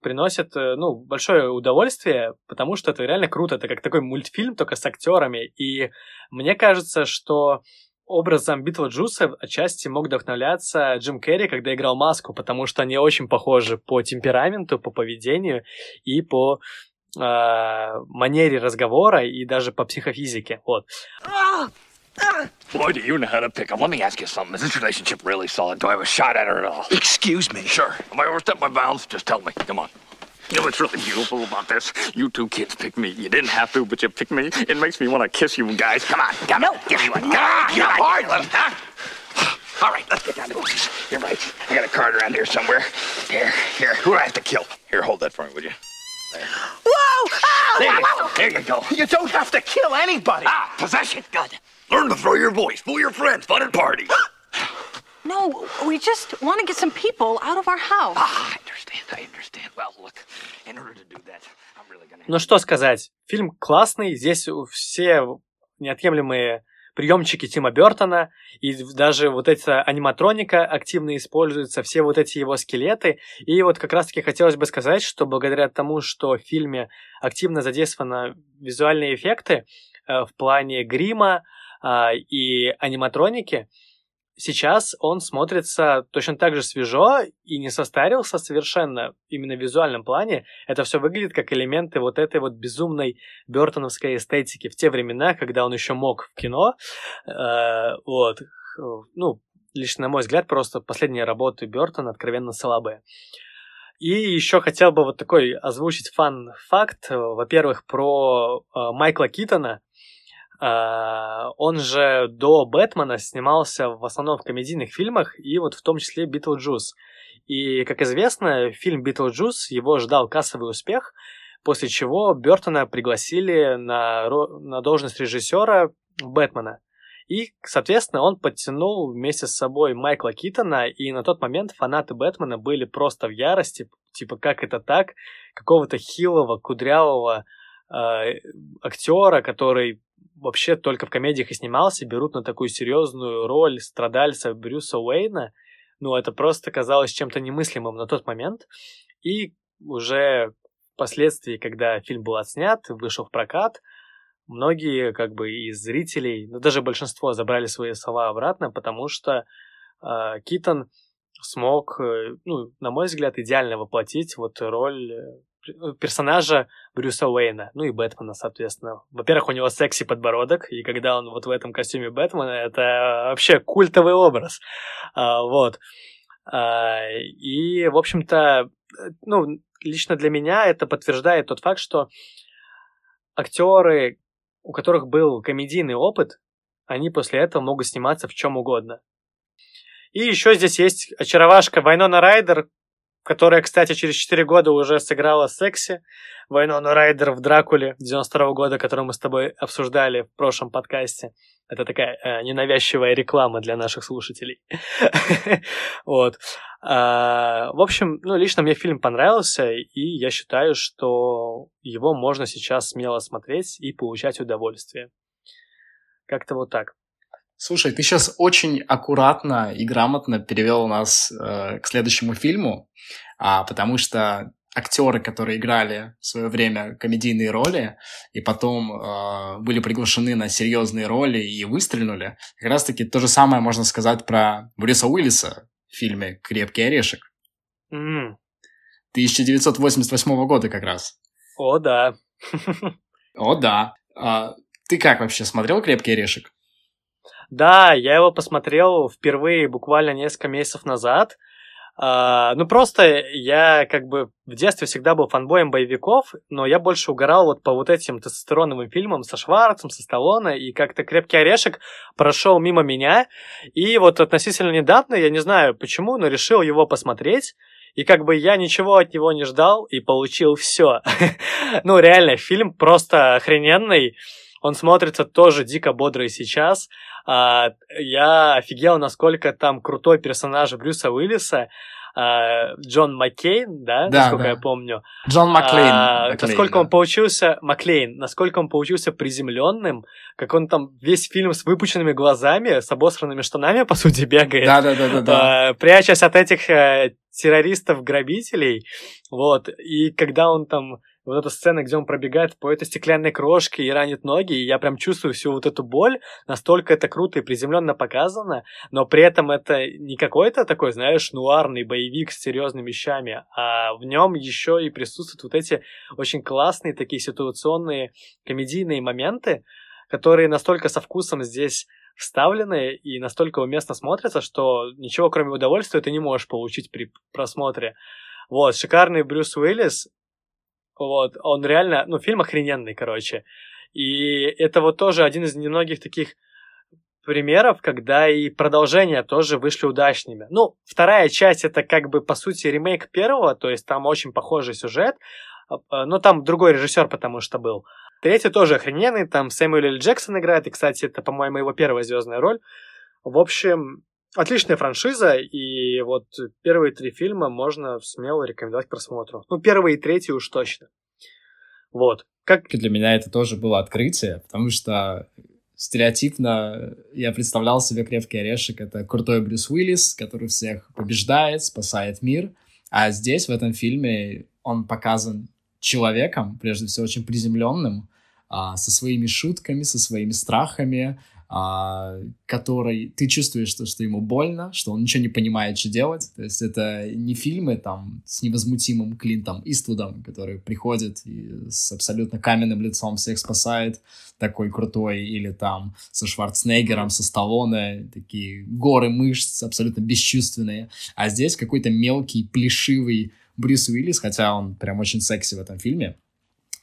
приносит, э, ну, большое удовольствие, потому что это реально круто. Это как такой мультфильм, только с актерами. И мне кажется, что образом Битлджуса отчасти мог вдохновляться Джим Керри, когда играл Маску, потому что они очень похожи по темпераменту, по поведению и по э, манере разговора и даже по психофизике. Вот. Boy, do you know how to pick 'em. Let me ask you something. Is this relationship really solid? Do I have a shot at her at all? Excuse me. Sure. Am I overstepped my bounds? Just tell me. Come on. You know what's really beautiful about this? You two kids picked me. You didn't have to, but you picked me. It makes me want to kiss you guys. Come on. Come no. on. Give me one. Come on. You're hard, huh? All right, let's get down to business. You're right. I got a card around here somewhere. Here, here. Who do I have to kill? Here, hold that for me, would you? There. Whoa! Ah! There, you, there you go. You don't have to kill anybody. Ah, possession. Good. Learn to throw your voice. Fool your friends. Fun at parties. No, we just want to get some people out of our house. Ah, I understand. I understand. Well, look, in order to do that, I'm really gonna... Ну что сказать, фильм классный, здесь все неотъемлемые приемчики Тима Бертона, и даже вот эта аниматроника активно используется, все вот эти его скелеты. И вот как раз-таки хотелось бы сказать, что благодаря тому, что в фильме активно задействованы визуальные эффекты э, в плане грима и аниматроники, сейчас он смотрится точно так же свежо и не состарился совершенно именно в визуальном плане. Это все выглядит как элементы вот этой вот безумной бертоновской эстетики в те времена, когда он еще мог в кино. Э, вот. Ну, лично на мой взгляд, просто последние работы Бертона откровенно слабые. И еще хотел бы вот такой озвучить fun fact. Во-первых, про э, Майкла Китона, а, он же до Бэтмена снимался в основном в комедийных фильмах, и вот в том числе Битлджус. И, как известно, фильм Битлджус, его ждал кассовый успех, после чего Бертона пригласили на, на должность режиссера Бэтмена. И, соответственно, он подтянул вместе с собой Майкла Китона, и на тот момент фанаты Бэтмена были просто в ярости, типа, как это так, какого-то хилого, кудрявого э, актера, который вообще только в комедиях и снимался, берут на такую серьезную роль страдальца Брюса Уэйна. Ну, это просто казалось чем-то немыслимым на тот момент. И уже впоследствии, когда фильм был отснят, вышел в прокат, многие как бы из зрителей, ну даже большинство забрали свои слова обратно, потому что э, Китон смог, э, ну, на мой взгляд, идеально воплотить вот роль э, персонажа Брюса Уэйна, ну и Бэтмена, соответственно. Во-первых, у него секси подбородок, и когда он вот в этом костюме Бэтмена, это вообще культовый образ. А, вот. А, и, в общем-то, ну, лично для меня это подтверждает тот факт, что актеры, у которых был комедийный опыт, они после этого могут сниматься в чем угодно. И еще здесь есть очаровашка Вайнона Райдер, которая, кстати, через 4 года уже сыграла секси Вайнону Райдер в Дракуле 92 года, которую мы с тобой обсуждали в прошлом подкасте. Это такая э, ненавязчивая реклама для наших слушателей. Вот. А, в общем, ну, лично мне фильм понравился, и я считаю, что его можно сейчас смело смотреть и получать удовольствие. Как-то вот так. Слушай, ты сейчас очень аккуратно и грамотно перевел нас э, к следующему фильму, а, потому что актеры, которые играли в свое время комедийные роли и потом э, были приглашены на серьезные роли и выстрелили, как раз-таки то же самое можно сказать про Брюса Уиллиса в фильме «Крепкий орешек». Mm. 1988 года как раз. О, да. О, да. А, ты как вообще смотрел «Крепкий орешек»? Да, я его посмотрел впервые буквально несколько месяцев назад. Uh, ну, просто я как бы в детстве всегда был фанбоем боевиков, но я больше угорал вот по вот этим тестостероновым фильмам со Шварцем, со Сталлоне, и как-то «Крепкий орешек» прошел мимо меня, и вот относительно недавно, я не знаю почему, но решил его посмотреть, и как бы я ничего от него не ждал и получил все. ну, реально, фильм просто охрененный. Он смотрится тоже дико бодро и сейчас. А, я офигел, насколько там крутой персонаж Брюса Уиллиса. А, Джон Маккейн, да, да насколько да. я помню. Джон Маклейн. А, Маклейн насколько да. он получился, Маклейн, насколько он получился приземленным, как он там весь фильм с выпученными глазами, с обосранными штанами, по сути, бегает. Да, да, да, да. да. А, прячась от этих а, террористов-грабителей. Вот. И когда он там вот эта сцена, где он пробегает по этой стеклянной крошке и ранит ноги, и я прям чувствую всю вот эту боль, настолько это круто и приземленно показано, но при этом это не какой-то такой, знаешь, нуарный боевик с серьезными вещами, а в нем еще и присутствуют вот эти очень классные такие ситуационные комедийные моменты, которые настолько со вкусом здесь вставлены и настолько уместно смотрятся, что ничего кроме удовольствия ты не можешь получить при просмотре. Вот, шикарный Брюс Уиллис, вот, он реально, ну, фильм охрененный, короче. И это вот тоже один из немногих таких примеров, когда и продолжения тоже вышли удачными. Ну, вторая часть это как бы по сути ремейк первого, то есть там очень похожий сюжет, а, а, но там другой режиссер потому что был. Третий тоже охрененный, там Сэмюэл Л. Джексон играет, и, кстати, это, по-моему, его первая звездная роль. В общем, отличная франшиза, и вот первые три фильма можно смело рекомендовать к просмотру. Ну, первый и третий уж точно. Вот. Как... Для меня это тоже было открытие, потому что стереотипно я представлял себе крепкий орешек. Это крутой Брюс Уиллис, который всех побеждает, спасает мир. А здесь, в этом фильме, он показан человеком, прежде всего, очень приземленным, а, со своими шутками, со своими страхами, который ты чувствуешь, что, что ему больно, что он ничего не понимает, что делать. То есть это не фильмы там с невозмутимым Клинтом Иствудом, который приходит и с абсолютно каменным лицом всех спасает, такой крутой, или там со Шварценеггером, со Сталлоне, такие горы мышц абсолютно бесчувственные. А здесь какой-то мелкий, плешивый Брюс Уиллис, хотя он прям очень секси в этом фильме,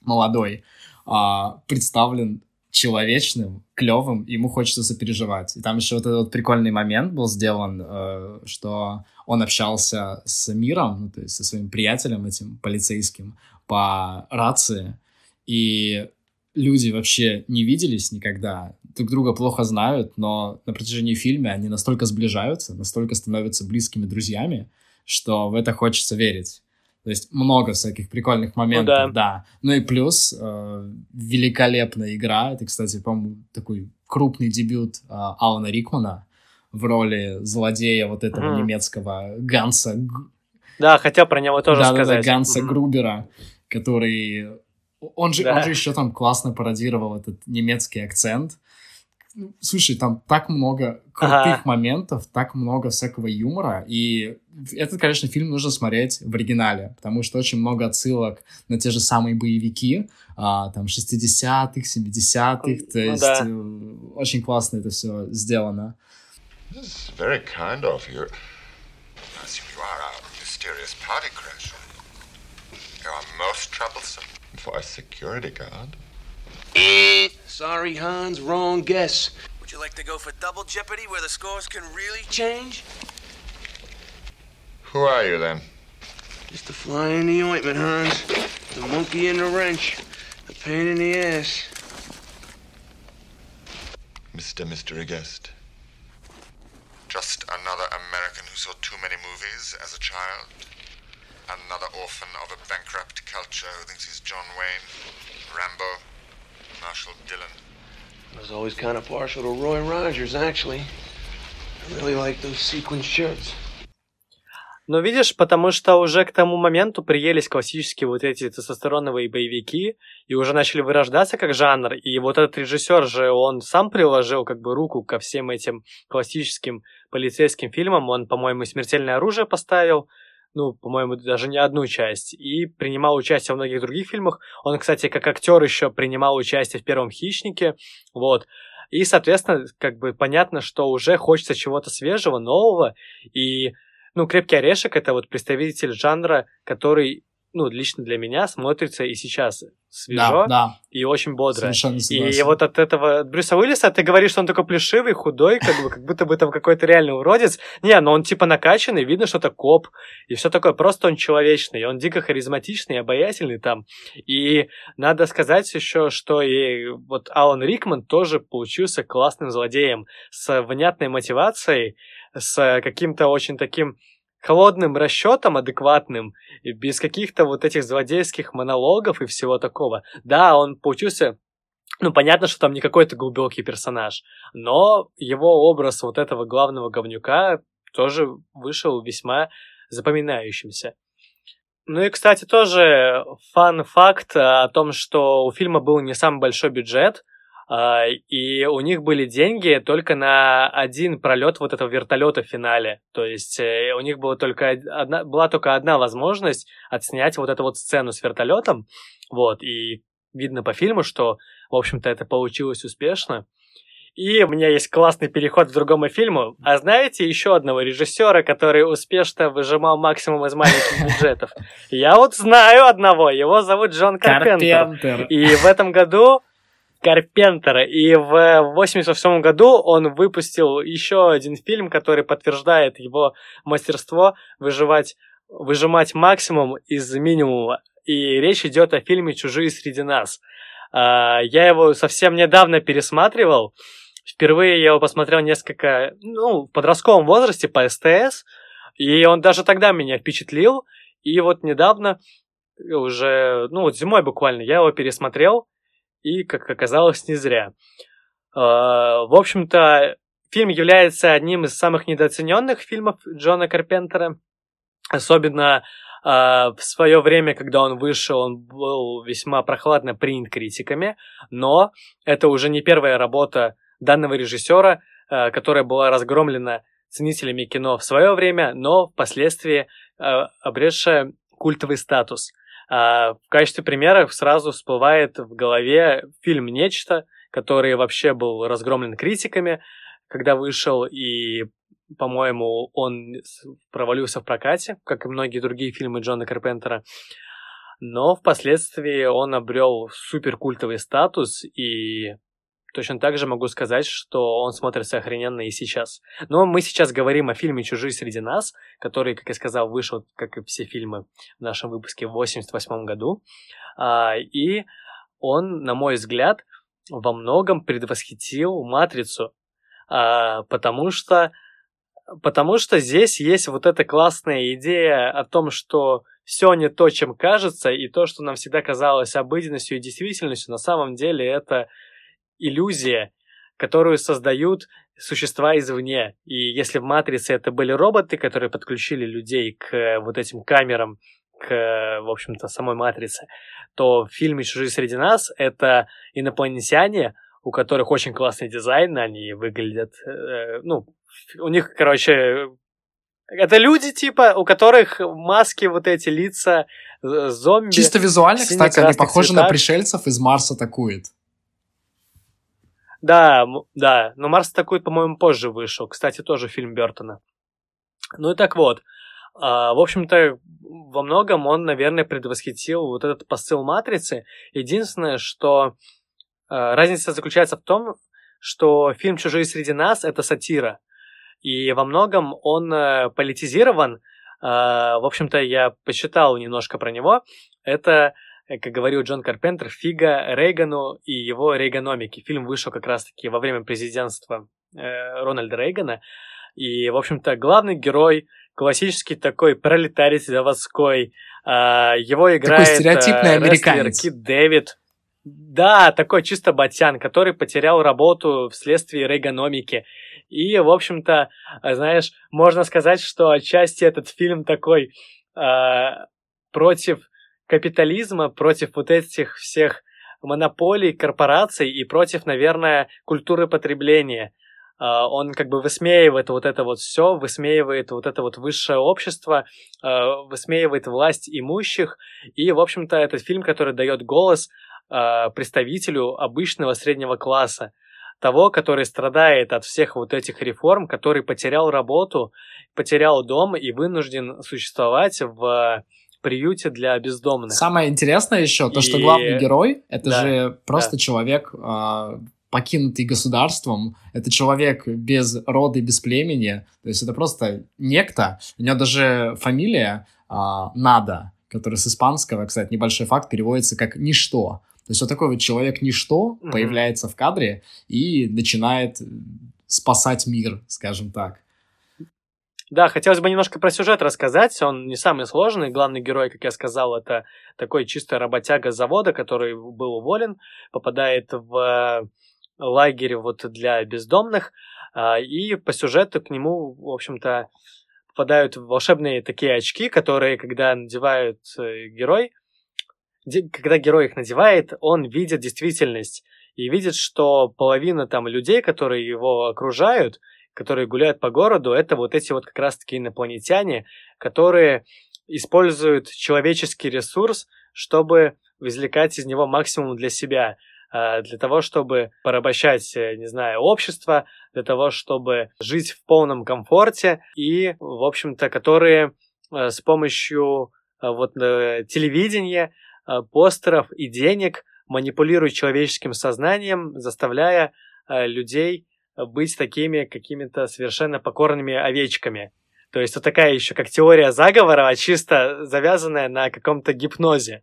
молодой, а, представлен человечным, клевым, ему хочется сопереживать. И там еще вот этот вот прикольный момент был сделан, э, что он общался с миром, ну, то есть со своим приятелем этим полицейским по рации, и люди вообще не виделись никогда, друг друга плохо знают, но на протяжении фильма они настолько сближаются, настолько становятся близкими друзьями, что в это хочется верить. То есть много всяких прикольных моментов, ну, да. да. Ну и плюс э, великолепная игра. Это, кстати, по-моему, такой крупный дебют э, Алана Рикмана в роли злодея вот этого mm. немецкого Ганса. Да, хотел про него тоже да, сказать. Да, да, Ганса mm. Грубера, который... Он же, да. он же еще там классно пародировал этот немецкий акцент. Ну, слушай, там так много крутых ага. моментов, так много всякого юмора, и этот, конечно, фильм нужно смотреть в оригинале, потому что очень много отсылок на те же самые боевики, а, там, 60-х, 70-х, то ну, есть да. Э, очень классно это все сделано. You are most troublesome for a security guard. Sorry, Hans, wrong guess. Would you like to go for double jeopardy where the scores can really change? Who are you, then? Just a fly in the ointment, Hans. The monkey in the wrench. The pain in the ass. Mr. Mystery Guest. Just another American who saw too many movies as a child. Another orphan of a bankrupt culture who thinks he's John Wayne, Rambo, Marshall Dillon. I was always kind of partial to Roy Rogers, actually. I really like those sequin shirts. Ну, видишь, потому что уже к тому моменту приелись классические вот эти тестостероновые боевики, и уже начали вырождаться как жанр, и вот этот режиссер же, он сам приложил как бы руку ко всем этим классическим полицейским фильмам, он, по-моему, «Смертельное оружие» поставил, ну, по-моему, даже не одну часть, и принимал участие в многих других фильмах. Он, кстати, как актер еще принимал участие в первом «Хищнике», вот. И, соответственно, как бы понятно, что уже хочется чего-то свежего, нового. И, ну, «Крепкий орешек» — это вот представитель жанра, который ну, лично для меня смотрится и сейчас свежо да, да. и очень бодро. И вот от этого от Брюса Уиллиса ты говоришь, что он такой плешивый, худой, как бы как будто бы там какой-то реальный уродец. Не, но он типа накачанный, видно, что это коп, и все такое. Просто он человечный, он дико харизматичный, обаятельный там. И надо сказать еще, что и вот Алан Рикман тоже получился классным злодеем с внятной мотивацией, с каким-то очень таким холодным расчетом адекватным, без каких-то вот этих злодейских монологов и всего такого. Да, он получился ну, понятно, что там не какой-то глубокий персонаж, но его образ вот этого главного говнюка тоже вышел весьма запоминающимся. Ну и, кстати, тоже фан-факт о том, что у фильма был не самый большой бюджет, и у них были деньги только на один пролет вот этого вертолета в финале. То есть э, у них была только одна, была только одна возможность отснять вот эту вот сцену с вертолетом. Вот, и видно по фильму, что, в общем-то, это получилось успешно. И у меня есть классный переход к другому фильму. А знаете еще одного режиссера, который успешно выжимал максимум из маленьких бюджетов? Я вот знаю одного. Его зовут Джон Карпентер. Карпентер. И в этом году Карпентера. И в 87 году он выпустил еще один фильм, который подтверждает его мастерство выживать, выжимать максимум из минимума. И речь идет о фильме «Чужие среди нас». А, я его совсем недавно пересматривал. Впервые я его посмотрел несколько, ну, в подростковом возрасте по СТС. И он даже тогда меня впечатлил. И вот недавно, уже, ну вот зимой буквально, я его пересмотрел и, как оказалось, не зря. А, в общем-то, фильм является одним из самых недооцененных фильмов Джона Карпентера. Особенно Uh, в свое время, когда он вышел, он был весьма прохладно принят критиками, но это уже не первая работа данного режиссера, uh, которая была разгромлена ценителями кино в свое время, но впоследствии обретшая культовый статус. А, в качестве примера сразу всплывает в голове фильм «Нечто», который вообще был разгромлен критиками, когда вышел, и, по-моему, он провалился в прокате, как и многие другие фильмы Джона Карпентера. Но впоследствии он обрел суперкультовый статус, и Точно так же могу сказать, что он смотрится охрененно и сейчас. Но мы сейчас говорим о фильме «Чужие среди нас», который, как я сказал, вышел, как и все фильмы в нашем выпуске, в 88 году. А, и он, на мой взгляд, во многом предвосхитил «Матрицу», а, потому что Потому что здесь есть вот эта классная идея о том, что все не то, чем кажется, и то, что нам всегда казалось обыденностью и действительностью, на самом деле это иллюзия, которую создают существа извне. И если в «Матрице» это были роботы, которые подключили людей к э, вот этим камерам, к, в общем-то, самой «Матрице», то в фильме «Чужие среди нас» это инопланетяне, у которых очень классный дизайн, они выглядят, э, ну, у них, короче, это люди, типа, у которых маски, вот эти лица, зомби. Чисто визуально, кстати, они похожи цветах. на пришельцев из Марса атакует. Да, да, но Марс атакует, по-моему, позже вышел. Кстати, тоже фильм Бертона. Ну и так вот. А, в общем-то, во многом он, наверное, предвосхитил вот этот посыл Матрицы. Единственное, что а, разница заключается в том, что фильм «Чужие среди нас» — это сатира. И во многом он э, политизирован. А, в общем-то, я почитал немножко про него. Это как говорил Джон Карпентер, фига Рейгану и его рейгономики. Фильм вышел как раз-таки во время президентства э, Рональда Рейгана. И, в общем-то, главный герой, классический такой пролетарий заводской, э, его играет такой стереотипный э, американец. Кит Дэвид. Да, такой чисто батян, который потерял работу вследствие рейгономики. И, в общем-то, знаешь, можно сказать, что отчасти этот фильм такой э, против капитализма, против вот этих всех монополий, корпораций и против, наверное, культуры потребления. А, он как бы высмеивает вот это вот все, высмеивает вот это вот высшее общество, а, высмеивает власть имущих. И, в общем-то, этот фильм, который дает голос а, представителю обычного среднего класса. того, который страдает от всех вот этих реформ, который потерял работу, потерял дом и вынужден существовать в приюте для бездомных. Самое интересное еще, то, что главный герой, это да, же просто да. человек, э, покинутый государством, это человек без рода и без племени, то есть это просто некто, у него даже фамилия э, Нада, которая с испанского, кстати, небольшой факт, переводится как «ничто». То есть вот такой вот человек-ничто mm-hmm. появляется в кадре и начинает спасать мир, скажем так. Да, хотелось бы немножко про сюжет рассказать. Он не самый сложный. Главный герой, как я сказал, это такой чисто работяга завода, который был уволен, попадает в лагерь вот для бездомных, а, и по сюжету к нему, в общем-то, попадают волшебные такие очки, которые, когда надевают э, герой, когда герой их надевает, он видит действительность и видит, что половина там людей, которые его окружают, которые гуляют по городу, это вот эти вот как раз-таки инопланетяне, которые используют человеческий ресурс, чтобы извлекать из него максимум для себя, а, для того, чтобы порабощать, э, не знаю, общество, для того, чтобы жить в полном комфорте и, в общем-то, которые э, с помощью э, вот телевидения, постеров и денег манипулируют человеческим сознанием, заставляя людей быть такими какими-то совершенно покорными овечками. То есть вот такая еще как теория заговора, а чисто завязанная на каком-то гипнозе.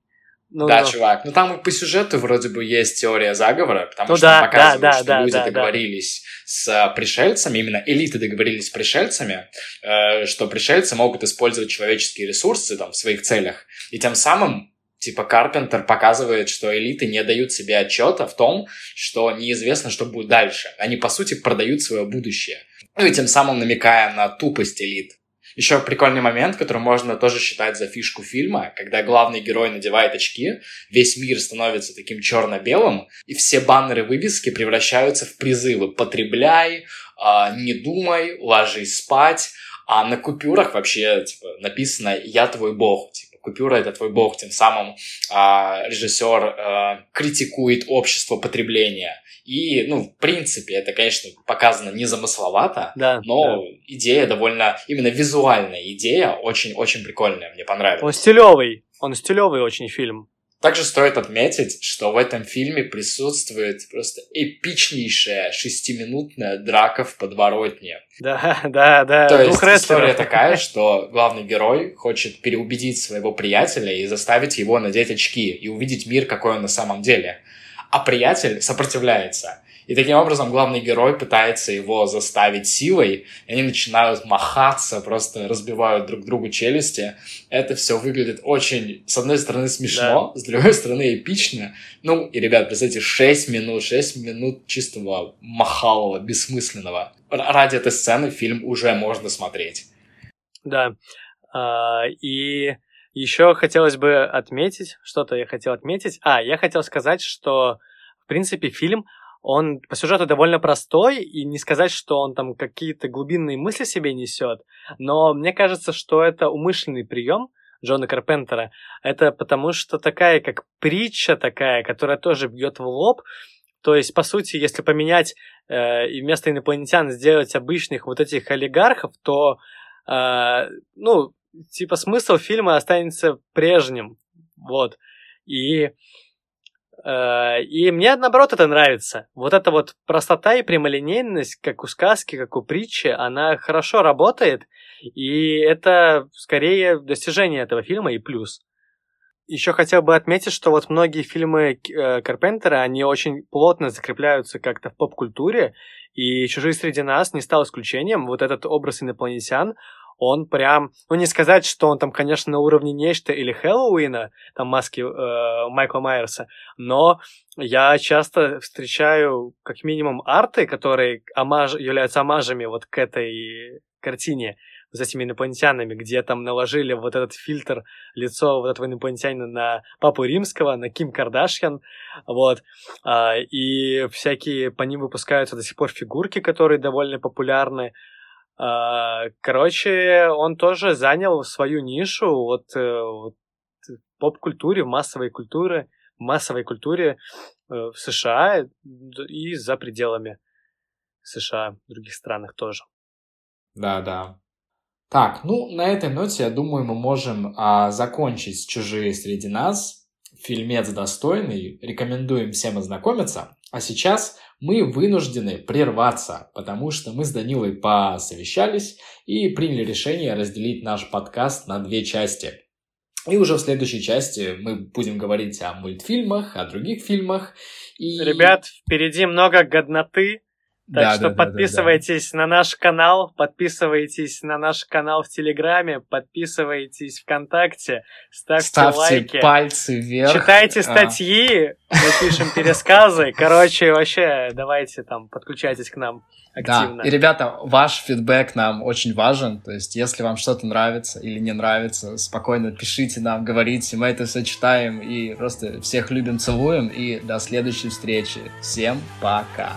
Ну, да, ну. чувак. Ну там по сюжету вроде бы есть теория заговора, потому ну, что да, показывают, да, да, что да, люди да, договорились да. с пришельцами, именно элиты договорились с пришельцами, э, что пришельцы могут использовать человеческие ресурсы там в своих целях, и тем самым Типа Карпентер показывает, что элиты не дают себе отчета в том, что неизвестно, что будет дальше. Они, по сути, продают свое будущее. Ну и тем самым намекая на тупость элит. Еще прикольный момент, который можно тоже считать за фишку фильма, когда главный герой надевает очки, весь мир становится таким черно-белым, и все баннеры вывески превращаются в призывы «потребляй», «А, «не думай», «ложись спать», а на купюрах вообще типа, написано «я твой бог», типа, купюра это твой бог, тем самым а, режиссер а, критикует общество потребления. И, ну, в принципе, это, конечно, показано незамысловато, да, но да. идея довольно, именно визуальная идея очень-очень прикольная, мне понравилась. Он стилевый, он стилевый очень фильм. Также стоит отметить, что в этом фильме присутствует просто эпичнейшая шестиминутная драка в подворотне. Да, да, да. То есть история такая, что главный герой хочет переубедить своего приятеля и заставить его надеть очки и увидеть мир, какой он на самом деле. А приятель сопротивляется. И таким образом главный герой пытается его заставить силой, и они начинают махаться, просто разбивают друг другу челюсти. Это все выглядит очень, с одной стороны, смешно, да. с другой стороны, эпично. Ну, и, ребят, представьте, 6 минут, 6 минут чистого махалого, бессмысленного. Ради этой сцены фильм уже можно смотреть. Да. А, и еще хотелось бы отметить, что-то я хотел отметить. А, я хотел сказать, что, в принципе, фильм он по сюжету довольно простой, и не сказать, что он там какие-то глубинные мысли себе несет, но мне кажется, что это умышленный прием Джона Карпентера. Это потому что такая, как притча такая, которая тоже бьет в лоб, то есть, по сути, если поменять э, и вместо инопланетян сделать обычных вот этих олигархов, то, э, ну, типа смысл фильма останется прежним, вот. И и мне, наоборот, это нравится. Вот эта вот простота и прямолинейность, как у сказки, как у притчи, она хорошо работает, и это скорее достижение этого фильма и плюс. Еще хотел бы отметить, что вот многие фильмы э, Карпентера, они очень плотно закрепляются как-то в поп-культуре, и «Чужие среди нас» не стал исключением. Вот этот образ инопланетян, он прям, ну не сказать, что он там, конечно, на уровне нечто или Хэллоуина, там маски э, Майкла Майерса, но я часто встречаю как минимум арты, которые омаж, являются омажами вот к этой картине с этими инопланетянами, где там наложили вот этот фильтр лицо вот этого инопланетянина на Папу Римского, на Ким Кардашьян, вот, а, и всякие по ним выпускаются до сих пор фигурки, которые довольно популярны, короче, он тоже занял свою нишу вот, э, вот в поп-культуре, в массовой культуре, массовой культуре э, в США и за пределами. США, в других странах тоже. Да, да. Так, ну, на этой ноте, я думаю, мы можем а, закончить «Чужие среди нас». Фильмец достойный, рекомендуем всем ознакомиться. А сейчас мы вынуждены прерваться, потому что мы с Данилой посовещались и приняли решение разделить наш подкаст на две части. И уже в следующей части мы будем говорить о мультфильмах, о других фильмах. И... Ребят, впереди много годноты, так да, что да, подписывайтесь да, да, на наш канал, подписывайтесь на наш канал в Телеграме, подписывайтесь ВКонтакте, ставьте, ставьте лайки. пальцы вверх. Читайте а. статьи, а. мы пишем пересказы. Короче, вообще, давайте там, подключайтесь к нам активно. Да, и, ребята, ваш фидбэк нам очень важен. То есть, если вам что-то нравится или не нравится, спокойно пишите нам, говорите, мы это все читаем и просто всех любим, целуем. И до следующей встречи. Всем пока!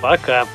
Пока.